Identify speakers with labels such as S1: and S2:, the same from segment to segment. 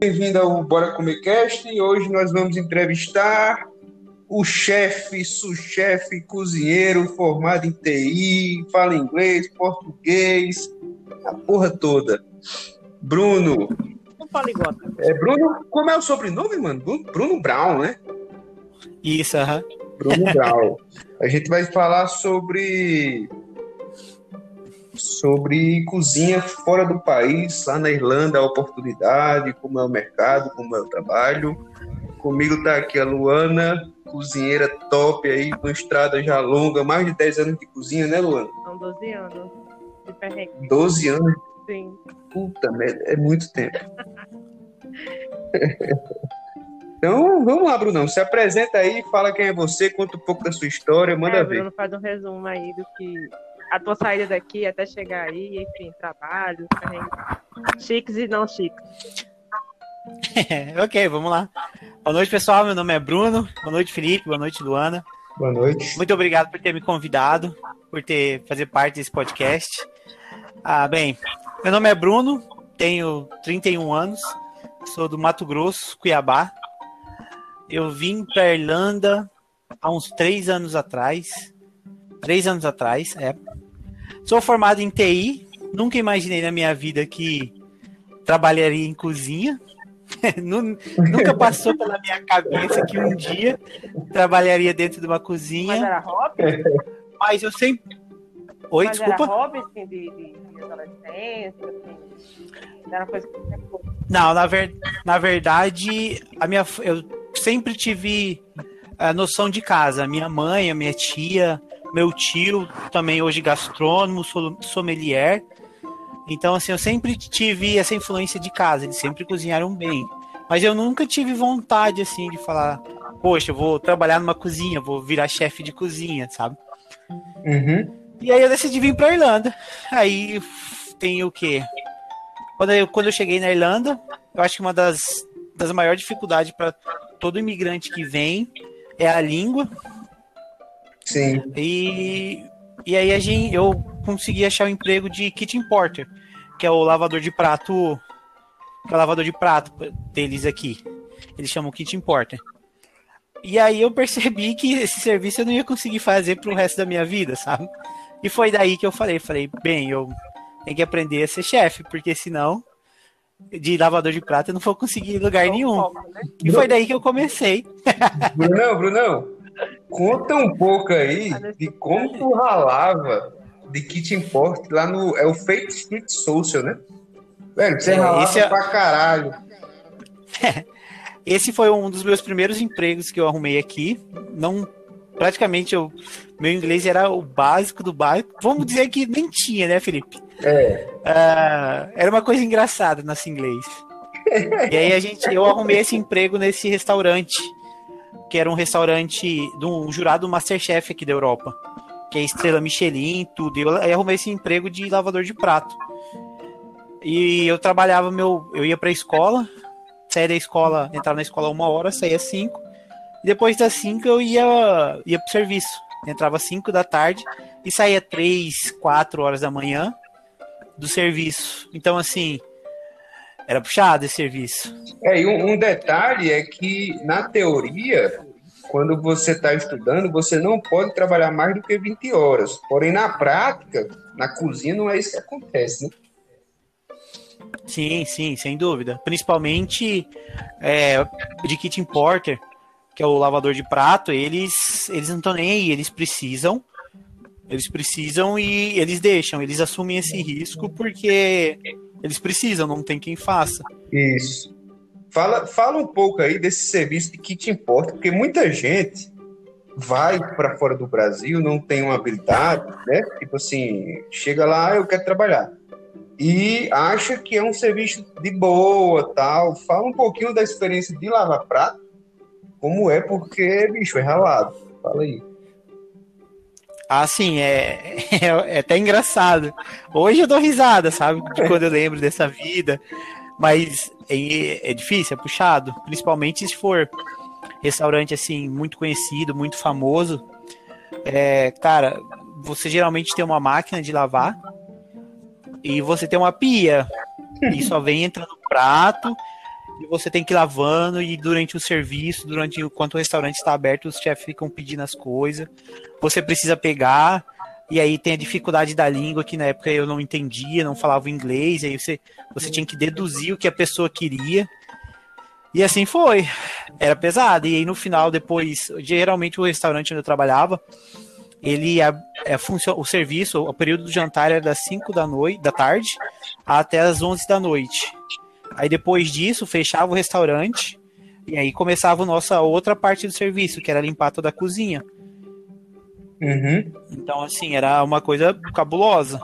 S1: Bem-vindo ao Bora Comer Cast e hoje nós vamos entrevistar o chefe, sous-chefe, cozinheiro formado em TI, fala inglês, português, a porra toda. Bruno.
S2: Não poliglota.
S1: É Bruno, como é o sobrenome, mano? Bruno Brown, né?
S2: Isso, aham.
S1: Bruno Brown. A gente vai falar sobre sobre cozinha fora do país, lá na Irlanda, a oportunidade, como é o mercado, como é o trabalho. Comigo está aqui a Luana, cozinheira top aí, com estrada já longa, mais de 10 anos de cozinha, né, Luana?
S3: São 12 anos de perrengue.
S1: 12 anos?
S3: Sim.
S1: Puta merda, é muito tempo. então, vamos lá, Brunão. Se apresenta aí, fala quem é você, conta um pouco da sua história, manda
S3: é,
S1: ver.
S3: Bruno faz um resumo aí do que a tua saída daqui até chegar aí, enfim, trabalho, chiques e não chiques.
S2: ok, vamos lá. Boa noite, pessoal. Meu nome é Bruno. Boa noite, Felipe. Boa noite, Luana.
S1: Boa noite.
S2: Muito obrigado por ter me convidado, por ter fazer parte desse podcast. Ah, bem, meu nome é Bruno, tenho 31 anos, sou do Mato Grosso, Cuiabá. Eu vim para Irlanda há uns três anos atrás. Três anos atrás, é. Sou formado em TI. Nunca imaginei na minha vida que trabalharia em cozinha. Nunca passou pela minha cabeça que um dia trabalharia dentro de uma cozinha.
S3: Mas era hobby?
S2: Mas eu sempre. Oi,
S3: Mas
S2: desculpa.
S3: Era hobby assim, de, de, adolescência? Assim, era coisa que
S2: Não, na, ver... na verdade, a minha... eu sempre tive a noção de casa. Minha mãe, a minha tia, meu tio também hoje gastrônomo, sommelier. Então, assim, eu sempre tive essa influência de casa, eles sempre cozinharam bem. Mas eu nunca tive vontade, assim, de falar, poxa, eu vou trabalhar numa cozinha, vou virar chefe de cozinha, sabe?
S1: Uhum.
S2: E aí eu decidi vir pra Irlanda. Aí tem o quê? Quando eu, quando eu cheguei na Irlanda, eu acho que uma das, das maiores dificuldades para todo imigrante que vem é a língua.
S1: Sim.
S2: E, e aí a gente, eu consegui achar o um emprego de kitchen porter, que é o lavador de prato, que é o lavador de prato deles aqui. Eles chamam kitchen porter. E aí eu percebi que esse serviço eu não ia conseguir fazer pro resto da minha vida, sabe? E foi daí que eu falei, falei, bem, eu tenho que aprender a ser chefe, porque senão de lavador de prato eu não vou conseguir em lugar nenhum. E foi daí que eu comecei.
S1: Brunão, Brunão, conta um pouco aí de como tu ralava de kitchen port lá no. É o Fate Street Social, né? Velho, você é, ralava esse é... pra caralho.
S2: esse foi um dos meus primeiros empregos que eu arrumei aqui. Não. Praticamente eu, meu inglês era o básico do básico. Vamos dizer que nem tinha, né, Felipe?
S1: É.
S2: Uh, era uma coisa engraçada nosso inglês. e aí a gente, eu arrumei esse emprego nesse restaurante, que era um restaurante de um jurado Masterchef aqui da Europa, que é estrela Michelin, tudo. E eu, eu arrumei esse emprego de lavador de prato. E eu trabalhava meu, eu ia para a escola, saía da escola, entrava na escola uma hora, saía cinco. E depois das cinco eu ia ia pro serviço. Entrava cinco da tarde e saía três, quatro horas da manhã do serviço. Então, assim, era puxado esse serviço.
S1: É, e um, um detalhe é que, na teoria, quando você está estudando, você não pode trabalhar mais do que 20 horas. Porém, na prática, na cozinha, não é isso que acontece, né?
S2: Sim, sim, sem dúvida. Principalmente é, de kitchen porter, que é o lavador de prato, eles, eles não estão nem aí, eles precisam eles precisam e eles deixam, eles assumem esse risco porque eles precisam, não tem quem faça.
S1: Isso. Fala, fala um pouco aí desse serviço de kit importa, porque muita gente vai para fora do Brasil, não tem uma habilidade, né? Tipo assim, chega lá, eu quero trabalhar. E acha que é um serviço de boa, tal. Fala um pouquinho da experiência de lavar prato, como é, porque, bicho, é ralado. Fala aí.
S2: Assim, é, é, é, até engraçado. Hoje eu dou risada, sabe? De quando eu lembro dessa vida. Mas é, é difícil, é puxado. Principalmente se for restaurante, assim, muito conhecido, muito famoso. É, cara, você geralmente tem uma máquina de lavar e você tem uma pia. E só vem entrando prato e você tem que ir lavando e durante o serviço, durante enquanto o restaurante está aberto, os chefes ficam pedindo as coisas. Você precisa pegar e aí tem a dificuldade da língua que na época eu não entendia, não falava inglês, aí você você tinha que deduzir o que a pessoa queria. E assim foi. Era pesado. E aí no final, depois, geralmente o restaurante onde eu trabalhava, ele é, é o serviço, o período do jantar era das 5 da noite, da tarde, até as 11 da noite. Aí depois disso, fechava o restaurante e aí começava a nossa outra parte do serviço, que era limpar toda a cozinha.
S1: Uhum.
S2: Então, assim, era uma coisa cabulosa.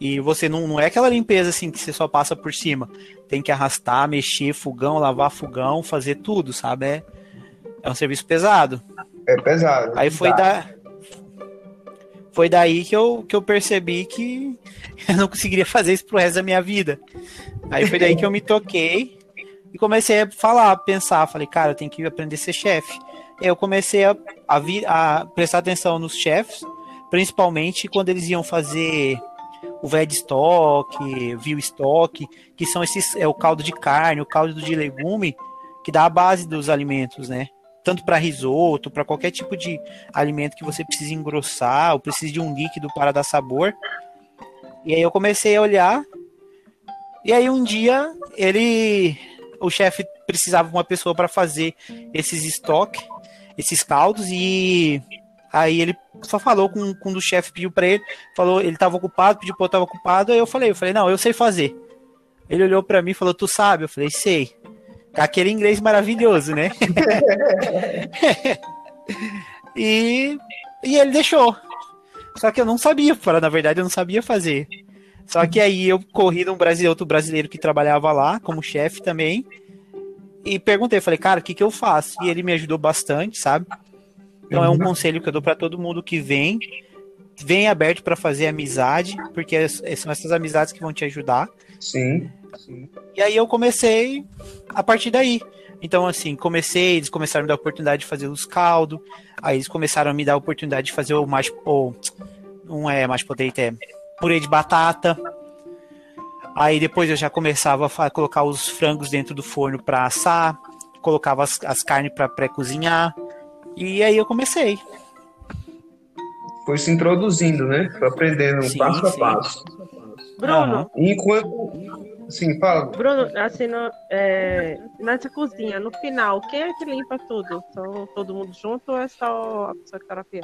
S2: E você não, não é aquela limpeza assim que você só passa por cima. Tem que arrastar, mexer fogão, lavar fogão, fazer tudo, sabe? É, é um serviço pesado.
S1: É pesado.
S2: Aí foi da foi daí que eu, que eu percebi que eu não conseguiria fazer isso pro resto da minha vida. Aí foi daí que eu me toquei e comecei a falar, a pensar. Falei, cara, eu tenho que aprender a ser chefe. Eu comecei a, a, a prestar atenção nos chefes, principalmente quando eles iam fazer o velho stock, viu stock, que são esses é o caldo de carne, o caldo de legume, que dá a base dos alimentos, né? Tanto para risoto, para qualquer tipo de alimento que você precise engrossar, ou precise de um líquido para dar sabor. E aí eu comecei a olhar. E aí um dia ele o chefe precisava de uma pessoa para fazer esses estoques, esses caldos e Aí ele só falou com quando o chefe pediu para ele, falou, ele tava ocupado, pediu para eu tava ocupado, aí eu falei, eu falei, não, eu sei fazer. Ele olhou para mim e falou, tu sabe? Eu falei, sei. Aquele inglês maravilhoso, né? e, e ele deixou. Só que eu não sabia, para na verdade eu não sabia fazer. Só que aí eu corri num brasileiro, outro brasileiro que trabalhava lá como chefe também. E perguntei, falei, cara, o que, que eu faço? E ele me ajudou bastante, sabe? Então é um uhum. conselho que eu dou para todo mundo que vem, vem aberto para fazer amizade, porque são essas amizades que vão te ajudar.
S1: Sim, sim.
S2: E aí eu comecei a partir daí. Então, assim, comecei, eles começaram a me dar a oportunidade de fazer os caldos, aí eles começaram a me dar a oportunidade de fazer o mais. Ou, não é mais potato, é purê de batata. Aí depois eu já começava a colocar os frangos dentro do forno para assar, colocava as, as carnes para pré-cozinhar. E aí eu comecei.
S1: Foi se introduzindo, né? Foi aprendendo sim, passo sim. a passo.
S3: Bruno.
S1: Enquanto. Sim, fala.
S3: Bruno, assim, no, é, nessa cozinha, no final, quem é que limpa tudo? São todo mundo junto ou é só a pessoa que tá na pia?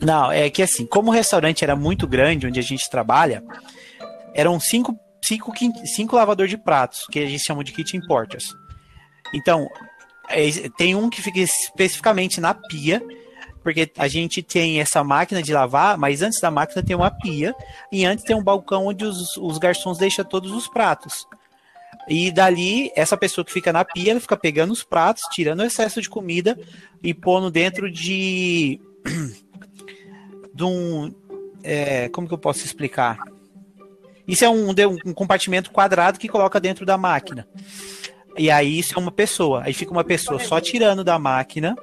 S2: Não, é que assim, como o restaurante era muito grande, onde a gente trabalha, eram cinco, cinco, cinco lavadores de pratos, que a gente chama de kitchen porters. Então, é, tem um que fica especificamente na pia, porque a gente tem essa máquina de lavar, mas antes da máquina tem uma pia, e antes tem um balcão onde os, os garçons deixam todos os pratos. E dali, essa pessoa que fica na pia, ela fica pegando os pratos, tirando o excesso de comida e pondo dentro de. de um. É, como que eu posso explicar? Isso é um, um compartimento quadrado que coloca dentro da máquina. E aí isso é uma pessoa. Aí fica uma pessoa só tirando da máquina.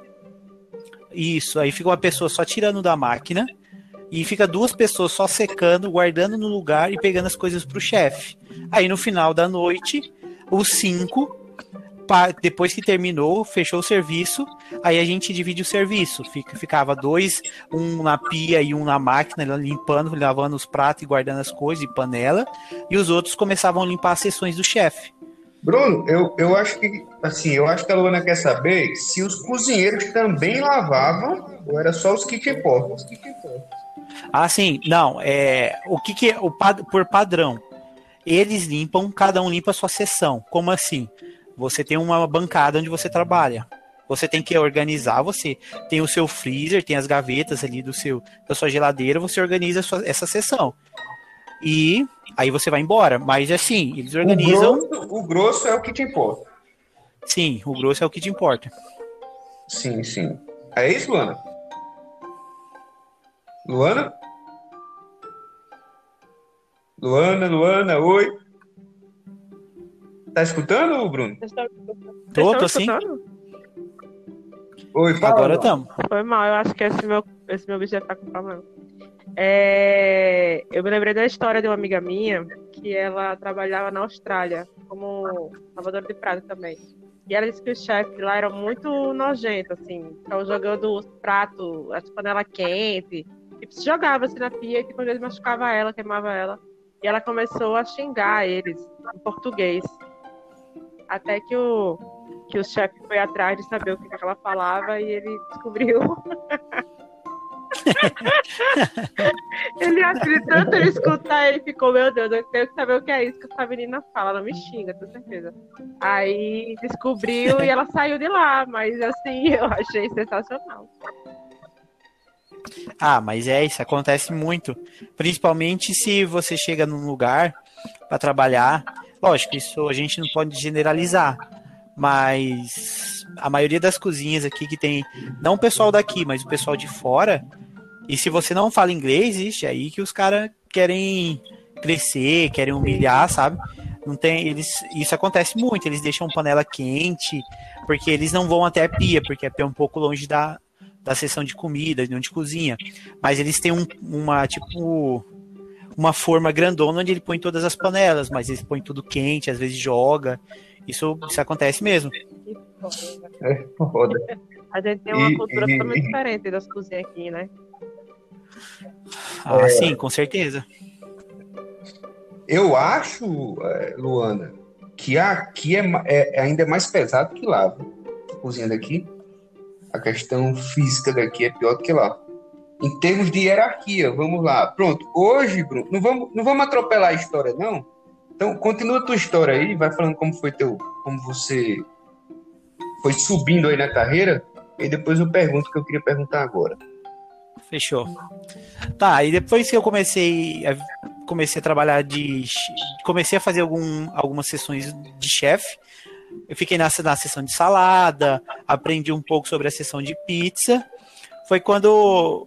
S2: Isso, aí fica uma pessoa só tirando da máquina. E fica duas pessoas só secando, guardando no lugar e pegando as coisas pro chefe. Aí no final da noite, os cinco, depois que terminou, fechou o serviço, aí a gente divide o serviço. Fica, ficava dois, um na pia e um na máquina, limpando, lavando os pratos e guardando as coisas e panela. E os outros começavam a limpar as sessões do chefe.
S1: Bruno, eu, eu acho que assim, eu acho que a Luana quer saber se os cozinheiros também lavavam ou era só os kitchen porters.
S2: Ah, sim, não, é o que que o por padrão. Eles limpam, cada um limpa a sua seção. Como assim? Você tem uma bancada onde você trabalha. Você tem que organizar, você tem o seu freezer, tem as gavetas ali do seu da sua geladeira, você organiza sua, essa seção e aí você vai embora. Mas assim, eles organizam.
S1: O grosso, o grosso é o que te importa.
S2: Sim, o grosso é o que te importa.
S1: Sim, sim. É isso, Luana? Luana? Luana, Luana, oi. Tá escutando, Bruno?
S2: Tô, tô sim.
S1: Oi, fala.
S2: Agora estamos.
S3: Foi mal, eu acho que esse meu, esse meu bicho já tá com problema. É, eu me lembrei da história de uma amiga minha que ela trabalhava na Austrália como lavadora de prato também. E ela disse que o chefe lá era muito nojento, assim. Estavam jogando os pratos, as panelas quentes. E se jogava assim na pia e tipo, às vezes machucava ela, queimava ela. E ela começou a xingar eles em português. Até que o, que o chefe foi atrás de saber o que, ela falava e ele descobriu. ele acreditou tanto ele escutar, ele ficou, meu Deus, eu tenho que saber o que é isso que essa menina fala, ela me xinga, com certeza. Aí descobriu e ela saiu de lá, mas assim, eu achei sensacional.
S2: Ah, mas é isso, acontece muito. Principalmente se você chega num lugar para trabalhar. Lógico, isso a gente não pode generalizar, mas a maioria das cozinhas aqui que tem, não o pessoal daqui, mas o pessoal de fora, e se você não fala inglês, existe é aí que os caras querem crescer, querem humilhar, sabe? Não tem, eles, isso acontece muito, eles deixam panela quente, porque eles não vão até a pia, porque a pia é um pouco longe da, da seção de comida, de cozinha. Mas eles têm um, uma, tipo, uma forma grandona onde ele põe todas as panelas, mas eles põem tudo quente, às vezes joga. Isso, isso acontece mesmo.
S1: É foda.
S3: A gente tem uma e, cultura e... totalmente diferente das cozinhas aqui, né?
S2: Ah, é... sim, com certeza.
S1: Eu acho, é, Luana, que aqui é, é, ainda é mais pesado que lá. A cozinha daqui a questão física daqui é pior do que lá. Em termos de hierarquia, vamos lá. Pronto, hoje, Bruno, não vamos, não vamos atropelar a história, não? Então, continua a tua história aí, vai falando como foi teu, como você foi subindo aí na carreira, e depois eu pergunto o que eu queria perguntar agora.
S2: Fechou. Tá, e depois que eu comecei a, comecei a trabalhar de. Comecei a fazer algum, algumas sessões de chefe. Eu fiquei na, na sessão de salada, aprendi um pouco sobre a sessão de pizza. Foi quando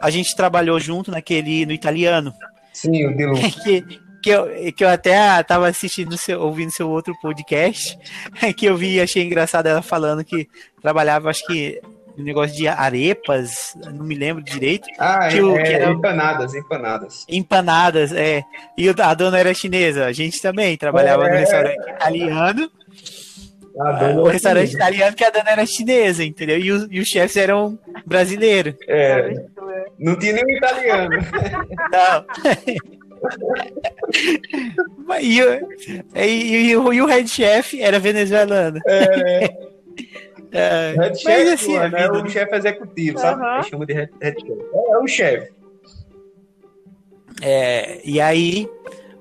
S2: a gente trabalhou junto naquele no italiano.
S1: Sim, o Dilu.
S2: que, que, eu, que eu até estava assistindo, seu, ouvindo seu outro podcast, que eu vi e achei engraçado ela falando que trabalhava, acho que um negócio de arepas, não me lembro direito.
S1: Ah,
S2: que,
S1: é, que era... empanadas, empanadas.
S2: Empanadas, é. E a dona era chinesa, a gente também trabalhava é, no restaurante italiano. Ah, o restaurante italiano que a dona era chinesa, entendeu? E, o, e os chefes eram brasileiros.
S1: É. Não tinha nenhum italiano.
S2: Não. e, e, e, e, o head chef era venezuelano.
S1: É. é. Head chef assim, é, né? o chefe executivo, sabe? Uhum. Chama de head, head chef. É, é o chefe.
S2: É, e aí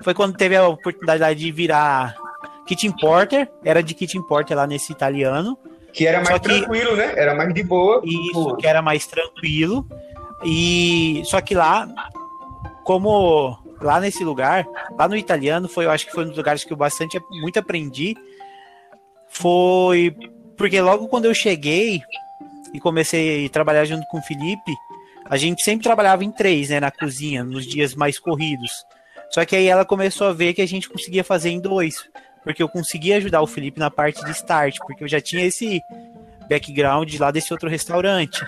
S2: foi quando teve a oportunidade de virar Kitchen Porter, era de Kitchen Porter lá nesse italiano.
S1: Que era mais tranquilo, né? Era mais de boa.
S2: Isso, que era mais tranquilo. E só que lá, como lá nesse lugar, lá no italiano, foi, eu acho que foi um dos lugares que eu bastante muito aprendi. Foi porque logo quando eu cheguei e comecei a trabalhar junto com o Felipe, a gente sempre trabalhava em três, né, na cozinha, nos dias mais corridos. Só que aí ela começou a ver que a gente conseguia fazer em dois porque eu consegui ajudar o Felipe na parte de start, porque eu já tinha esse background lá desse outro restaurante.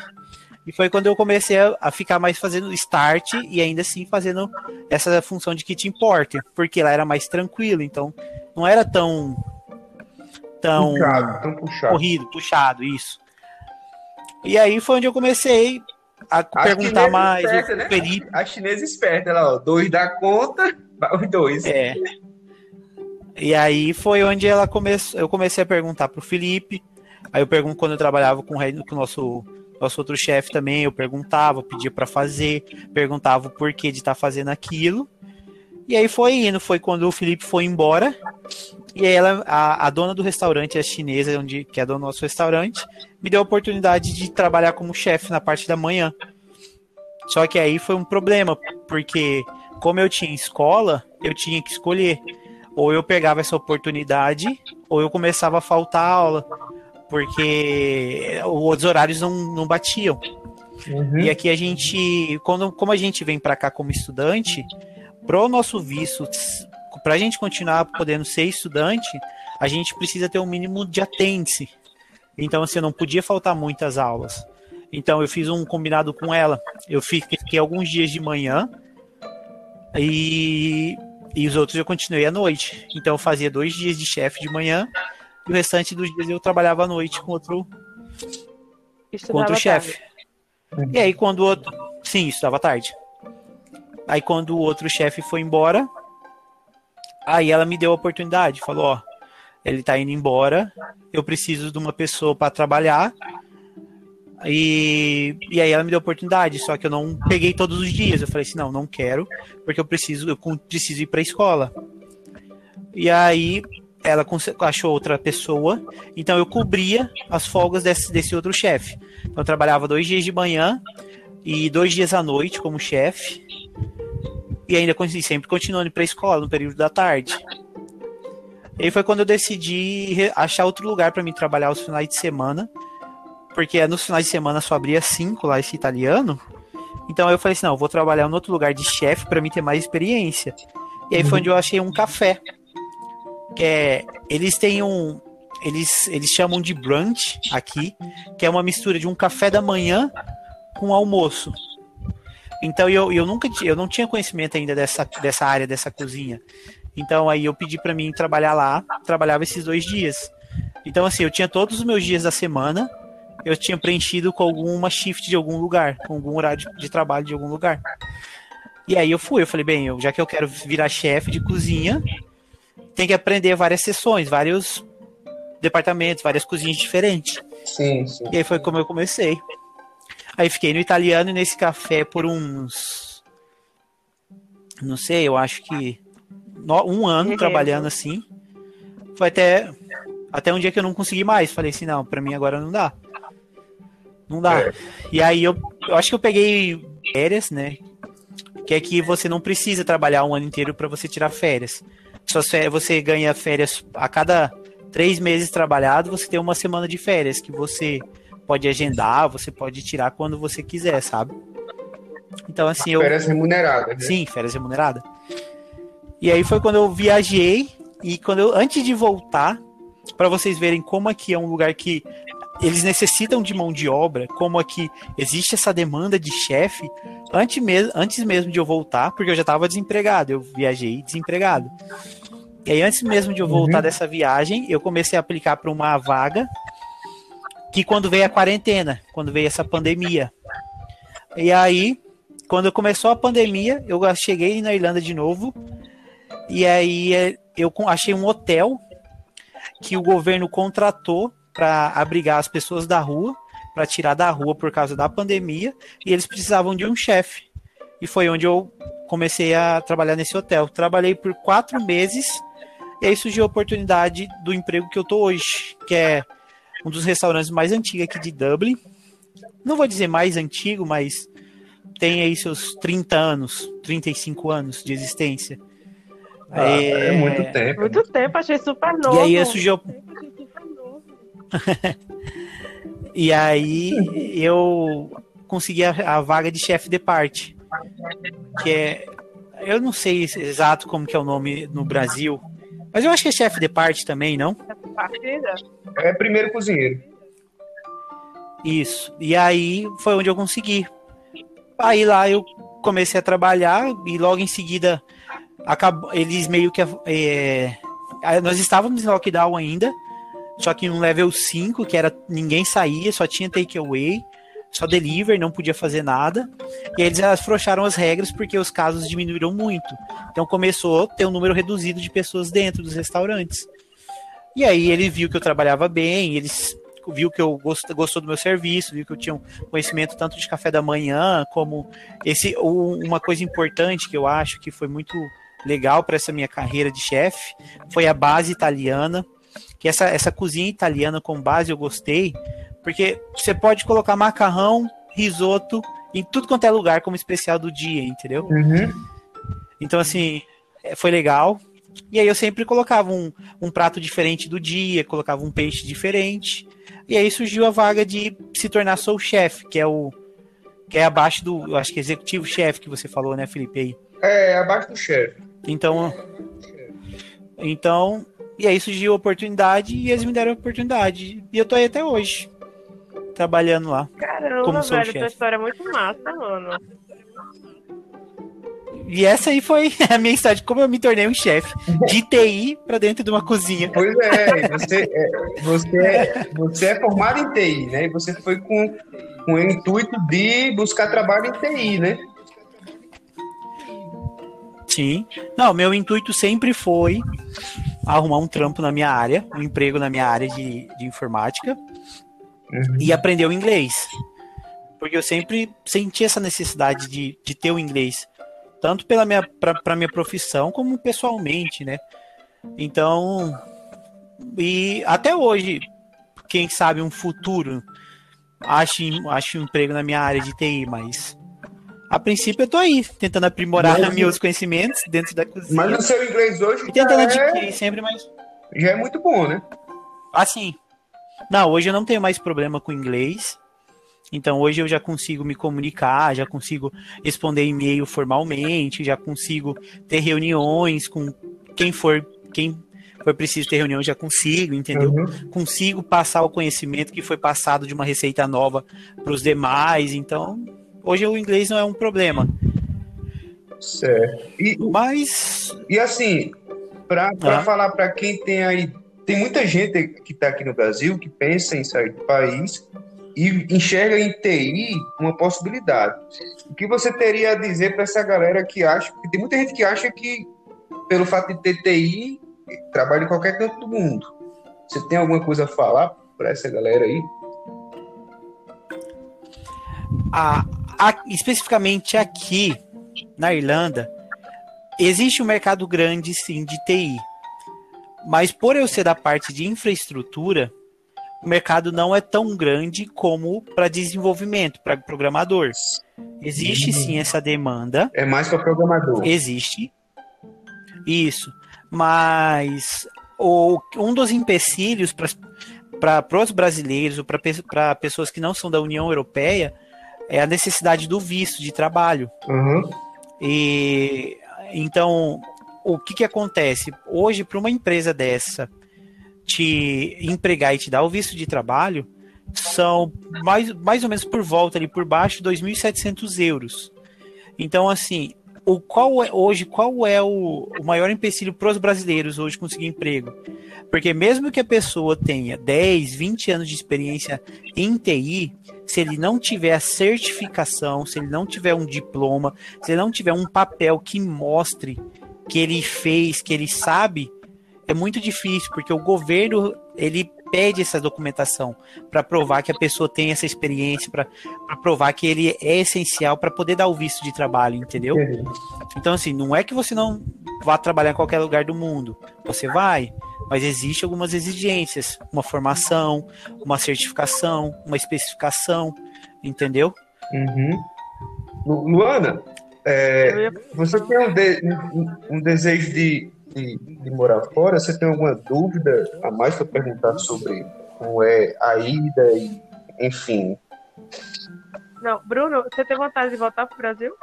S2: E foi quando eu comecei a, ficar mais fazendo start e ainda assim fazendo essa função de kit importer, porque lá era mais tranquilo, então não era tão tão,
S1: puxado, tão puxado.
S2: corrido, puxado, isso. E aí foi onde eu comecei a, a perguntar mais esperta,
S1: né? Felipe. A chinesa esperta, lá, ó, dois da conta, os dois.
S2: É. E aí foi onde ela começou, eu comecei a perguntar pro Felipe. Aí eu pergunto quando eu trabalhava com o, com o nosso nosso outro chefe também, eu perguntava, pedia para fazer, perguntava o porquê de estar tá fazendo aquilo. E aí foi indo, foi quando o Felipe foi embora. E ela, a, a dona do restaurante, a chinesa, onde, que é do nosso restaurante, me deu a oportunidade de trabalhar como chefe na parte da manhã. Só que aí foi um problema, porque como eu tinha escola, eu tinha que escolher ou eu pegava essa oportunidade, ou eu começava a faltar aula, porque os horários não, não batiam. Uhum. E aqui a gente, quando, como a gente vem para cá como estudante, pro nosso visto, para a gente continuar podendo ser estudante, a gente precisa ter um mínimo de atende Então, assim, eu não podia faltar muitas aulas. Então, eu fiz um combinado com ela. Eu fiquei alguns dias de manhã e E os outros eu continuei à noite. Então eu fazia dois dias de chefe de manhã e o restante dos dias eu trabalhava à noite com outro, com outro chefe. E aí quando o outro. Sim, estava tarde. Aí quando o outro chefe foi embora, aí ela me deu a oportunidade, falou, ó, ele tá indo embora, eu preciso de uma pessoa para trabalhar. E, e aí ela me deu a oportunidade, só que eu não peguei todos os dias. Eu falei assim, não, não quero, porque eu preciso, eu preciso ir para a escola. E aí ela achou outra pessoa, então eu cobria as folgas desse, desse outro chefe. Então eu trabalhava dois dias de manhã e dois dias à noite como chefe. E ainda sempre continuando para a escola no período da tarde. E aí foi quando eu decidi achar outro lugar para mim trabalhar os finais de semana, porque nos finais de semana só abria cinco lá esse italiano. Então eu falei assim, não, eu vou trabalhar em outro lugar de chefe para mim ter mais experiência. E aí foi uhum. onde eu achei um café. Que é, eles têm um eles eles chamam de brunch aqui, que é uma mistura de um café da manhã com almoço. Então eu, eu nunca eu não tinha conhecimento ainda dessa, dessa área dessa cozinha. Então aí eu pedi para mim trabalhar lá, trabalhava esses dois dias. Então assim, eu tinha todos os meus dias da semana, eu tinha preenchido com alguma shift de algum lugar, com algum horário de, trabalho de algum lugar. E aí eu fui, eu falei, bem, eu, já que eu quero virar chefe de cozinha, tem que aprender várias sessões, vários departamentos, várias cozinhas diferentes.
S1: Sim, sim.
S2: E aí foi como eu comecei. Aí fiquei no italiano e nesse café por uns. Não sei, eu acho que um ano trabalhando assim. Foi até, até um dia que eu não consegui mais. Falei assim, não, pra mim agora não dá. Não dá. É. E aí eu, eu acho que eu peguei férias, né? Que é que você não precisa trabalhar um ano inteiro para você tirar férias. Só você ganha férias a cada três meses trabalhado, você tem uma semana de férias que você pode agendar, você pode tirar quando você quiser, sabe? Então, assim, eu.
S1: Férias remuneradas. Né?
S2: Sim, férias remuneradas. E aí foi quando eu viajei e quando eu antes de voltar, para vocês verem como aqui é um lugar que eles necessitam de mão de obra, como aqui existe essa demanda de chefe, antes mesmo, antes mesmo de eu voltar, porque eu já estava desempregado, eu viajei desempregado. E aí, antes mesmo de eu voltar uhum. dessa viagem, eu comecei a aplicar para uma vaga que quando veio a quarentena, quando veio essa pandemia. E aí, quando começou a pandemia, eu cheguei na Irlanda de novo e aí é, eu achei um hotel que o governo contratou para abrigar as pessoas da rua, para tirar da rua por causa da pandemia, e eles precisavam de um chefe. E foi onde eu comecei a trabalhar nesse hotel. Trabalhei por quatro meses, e aí surgiu a oportunidade do emprego que eu tô hoje, que é um dos restaurantes mais antigos aqui de Dublin. Não vou dizer mais antigo, mas tem aí seus 30 anos, 35 anos de existência.
S1: Ah, é... é... muito tempo.
S3: Muito tempo, achei super novo.
S2: E aí surgiu. e aí eu consegui a, a vaga de chefe de parte. Que é. Eu não sei exato como que é o nome no Brasil. Mas eu acho que é chefe de parte também, não?
S1: É primeiro cozinheiro.
S2: Isso. E aí foi onde eu consegui. Aí lá eu comecei a trabalhar e logo em seguida acabou, eles meio que. É, nós estávamos em lockdown ainda, só que no level 5, que era ninguém saía, só tinha takeaway, só deliver, não podia fazer nada. E eles afrouxaram as regras porque os casos diminuíram muito. Então começou a ter um número reduzido de pessoas dentro dos restaurantes. E aí ele viu que eu trabalhava bem, eles viu que eu gost, gostou do meu serviço, viu que eu tinha um conhecimento tanto de café da manhã como esse uma coisa importante que eu acho que foi muito legal para essa minha carreira de chefe foi a base italiana, que essa, essa cozinha italiana com base eu gostei, porque você pode colocar macarrão, risoto em tudo quanto é lugar como especial do dia, entendeu?
S1: Uhum.
S2: Então, assim, é, foi legal. E aí eu sempre colocava um, um prato diferente do dia, colocava um peixe diferente. E aí surgiu a vaga de se tornar sou chefe, que é o que é abaixo do, acho que executivo chefe que você falou, né, Felipe aí.
S1: É, abaixo do chefe.
S2: Então, então, e aí surgiu a oportunidade e eles me deram a oportunidade. E eu tô aí até hoje, trabalhando lá.
S3: Caramba, como velho, tua história é muito massa, mano.
S2: E essa aí foi a minha história de como eu me tornei um chefe de TI para dentro de uma cozinha.
S1: Pois é, você é, você, é, você é formado em TI, né? E você foi com, com o intuito de buscar trabalho em TI, né?
S2: Sim. Não, meu intuito sempre foi arrumar um trampo na minha área, um emprego na minha área de, de informática uhum. e aprender o inglês. Porque eu sempre senti essa necessidade de, de ter o inglês, tanto pela minha, para minha profissão, como pessoalmente, né? Então, e até hoje, quem sabe um futuro, ache, ache um emprego na minha área de TI, mas a princípio eu tô aí, tentando aprimorar mas, meus conhecimentos dentro da cozinha.
S1: Mas o seu inglês hoje
S2: e tentando é... adquirir sempre mais.
S1: Já é muito bom, né?
S2: Assim. Não, hoje eu não tenho mais problema com inglês. Então hoje eu já consigo me comunicar, já consigo responder e-mail formalmente, já consigo ter reuniões com quem for, quem for preciso ter reunião, já consigo, entendeu? Uhum. Consigo passar o conhecimento que foi passado de uma receita nova para os demais, então hoje o inglês não é um problema.
S1: Certo.
S2: E, Mas.
S1: E assim, para ah. falar para quem tem aí. Tem muita gente que está aqui no Brasil que pensa em sair do país e enxerga em TI uma possibilidade. O que você teria a dizer para essa galera que acha. Porque tem muita gente que acha que, pelo fato de ter TI, trabalha em qualquer canto do mundo. Você tem alguma coisa a falar para essa galera aí?
S2: A, a, especificamente aqui na Irlanda, existe um mercado grande sim de TI. Mas por eu ser da parte de infraestrutura, o mercado não é tão grande como para desenvolvimento, para programador. Existe sim essa demanda.
S1: É mais para programador.
S2: Existe. Isso. Mas o, um dos empecilhos para os brasileiros ou para pessoas que não são da União Europeia é a necessidade do visto de trabalho.
S1: Uhum.
S2: E então, o que, que acontece? Hoje, para uma empresa dessa te empregar e te dar o visto de trabalho, são mais, mais ou menos por volta ali, por baixo de 2.700 euros. Então, assim, o qual é, hoje, qual é o, o maior empecilho para os brasileiros hoje conseguir emprego? Porque mesmo que a pessoa tenha 10, 20 anos de experiência em TI, se ele não tiver a certificação, se ele não tiver um diploma, se ele não tiver um papel que mostre que ele fez, que ele sabe, é muito difícil, porque o governo ele pede essa documentação para provar que a pessoa tem essa experiência, para provar que ele é essencial para poder dar o visto de trabalho, entendeu? Então, assim, não é que você não vá trabalhar em qualquer lugar do mundo, você vai, mas existe algumas exigências, uma formação, uma certificação, uma especificação, entendeu?
S1: Uhum. Luana, é, você tem um, de, um, desejo de, de, de, morar fora? Você tem alguma dúvida a mais para perguntar sobre como é a ida e, enfim?
S3: Não, Bruno, você tem vontade de voltar para o Brasil?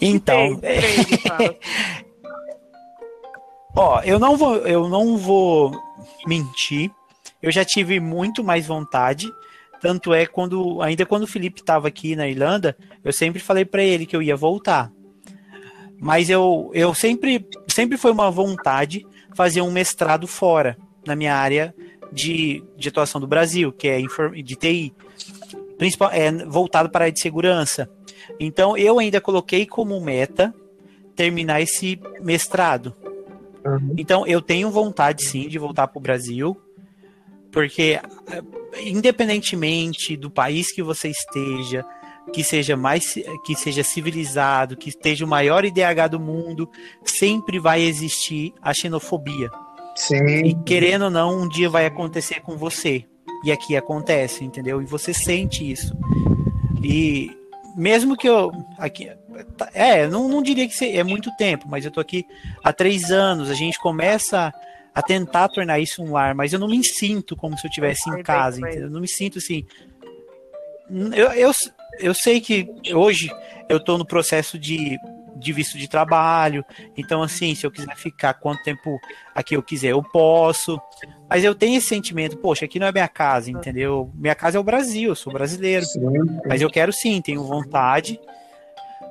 S2: Então, Ó, eu não vou, eu não vou mentir. Eu já tive muito mais vontade. Tanto é quando, ainda quando o Felipe estava aqui na Irlanda, eu sempre falei para ele que eu ia voltar. Mas eu, eu sempre, sempre foi uma vontade fazer um mestrado fora, na minha área de, de atuação do Brasil, que é de TI, principal, é voltado para a área de segurança. Então eu ainda coloquei como meta terminar esse mestrado. Uhum. Então, eu tenho vontade, sim, de voltar para o Brasil, porque, independentemente do país que você esteja, que seja mais que seja civilizado, que esteja o maior IDH do mundo, sempre vai existir a xenofobia.
S1: Sim.
S2: E querendo ou não, um dia vai acontecer com você. E aqui acontece, entendeu? E você sente isso. E mesmo que eu aqui é, não, não diria que é muito tempo, mas eu tô aqui há três anos. A gente começa a tentar tornar isso um lar, mas eu não me sinto como se eu estivesse em casa, entendeu? Eu não me sinto assim. Eu, eu, eu sei que hoje eu tô no processo de, de visto de trabalho, então assim, se eu quiser ficar quanto tempo aqui eu quiser, eu posso, Mas eu tenho esse sentimento, poxa, aqui não é minha casa, entendeu? Minha casa é o Brasil, eu sou brasileiro. Sim. Mas eu quero sim, tenho vontade.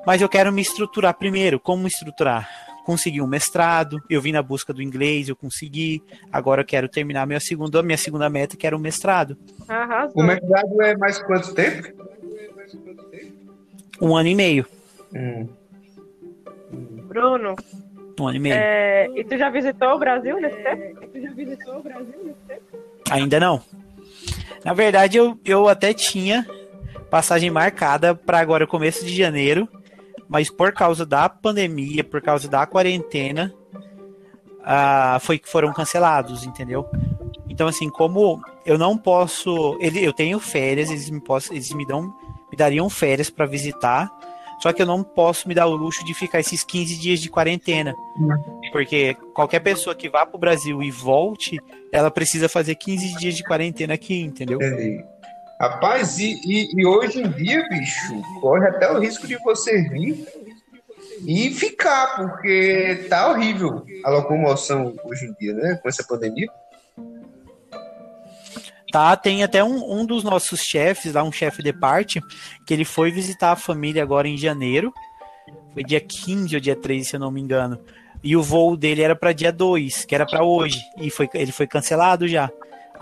S2: Mas eu quero me estruturar primeiro. Como estruturar? Consegui um mestrado, eu vim na busca do inglês, eu consegui. Agora eu quero terminar minha segunda, minha segunda meta, que era o mestrado.
S1: Arrasou. O mestrado é mais quanto tempo?
S2: Um ano e meio.
S3: Hum. Bruno,
S2: um ano e meio.
S3: É, e tu já visitou o Brasil nesse tempo? tu já visitou o Brasil nesse tempo?
S2: Ainda não. Na verdade, eu, eu até tinha passagem marcada para agora, começo de janeiro, mas por causa da pandemia, por causa da quarentena, uh, foi que foram cancelados, entendeu? Então, assim, como eu não posso. Ele, eu tenho férias, eles me, posso, eles me dão. Me dariam férias para visitar só que eu não posso me dar o luxo de ficar esses 15 dias de quarentena. Porque qualquer pessoa que vá para o Brasil e volte, ela precisa fazer 15 dias de quarentena aqui, entendeu? Entendi.
S1: Rapaz, e, e, e, hoje em dia, bicho, corre até o risco de você vir e ficar, porque tá horrível a locomoção hoje em dia, né? Com essa pandemia.
S2: Tá, tem até um, um dos nossos chefes, lá um chefe de parte, que ele foi visitar a família agora em janeiro. Foi dia 15 ou dia 13, se eu não me engano. E o voo dele era para dia 2, que era para hoje. E foi, ele foi cancelado já.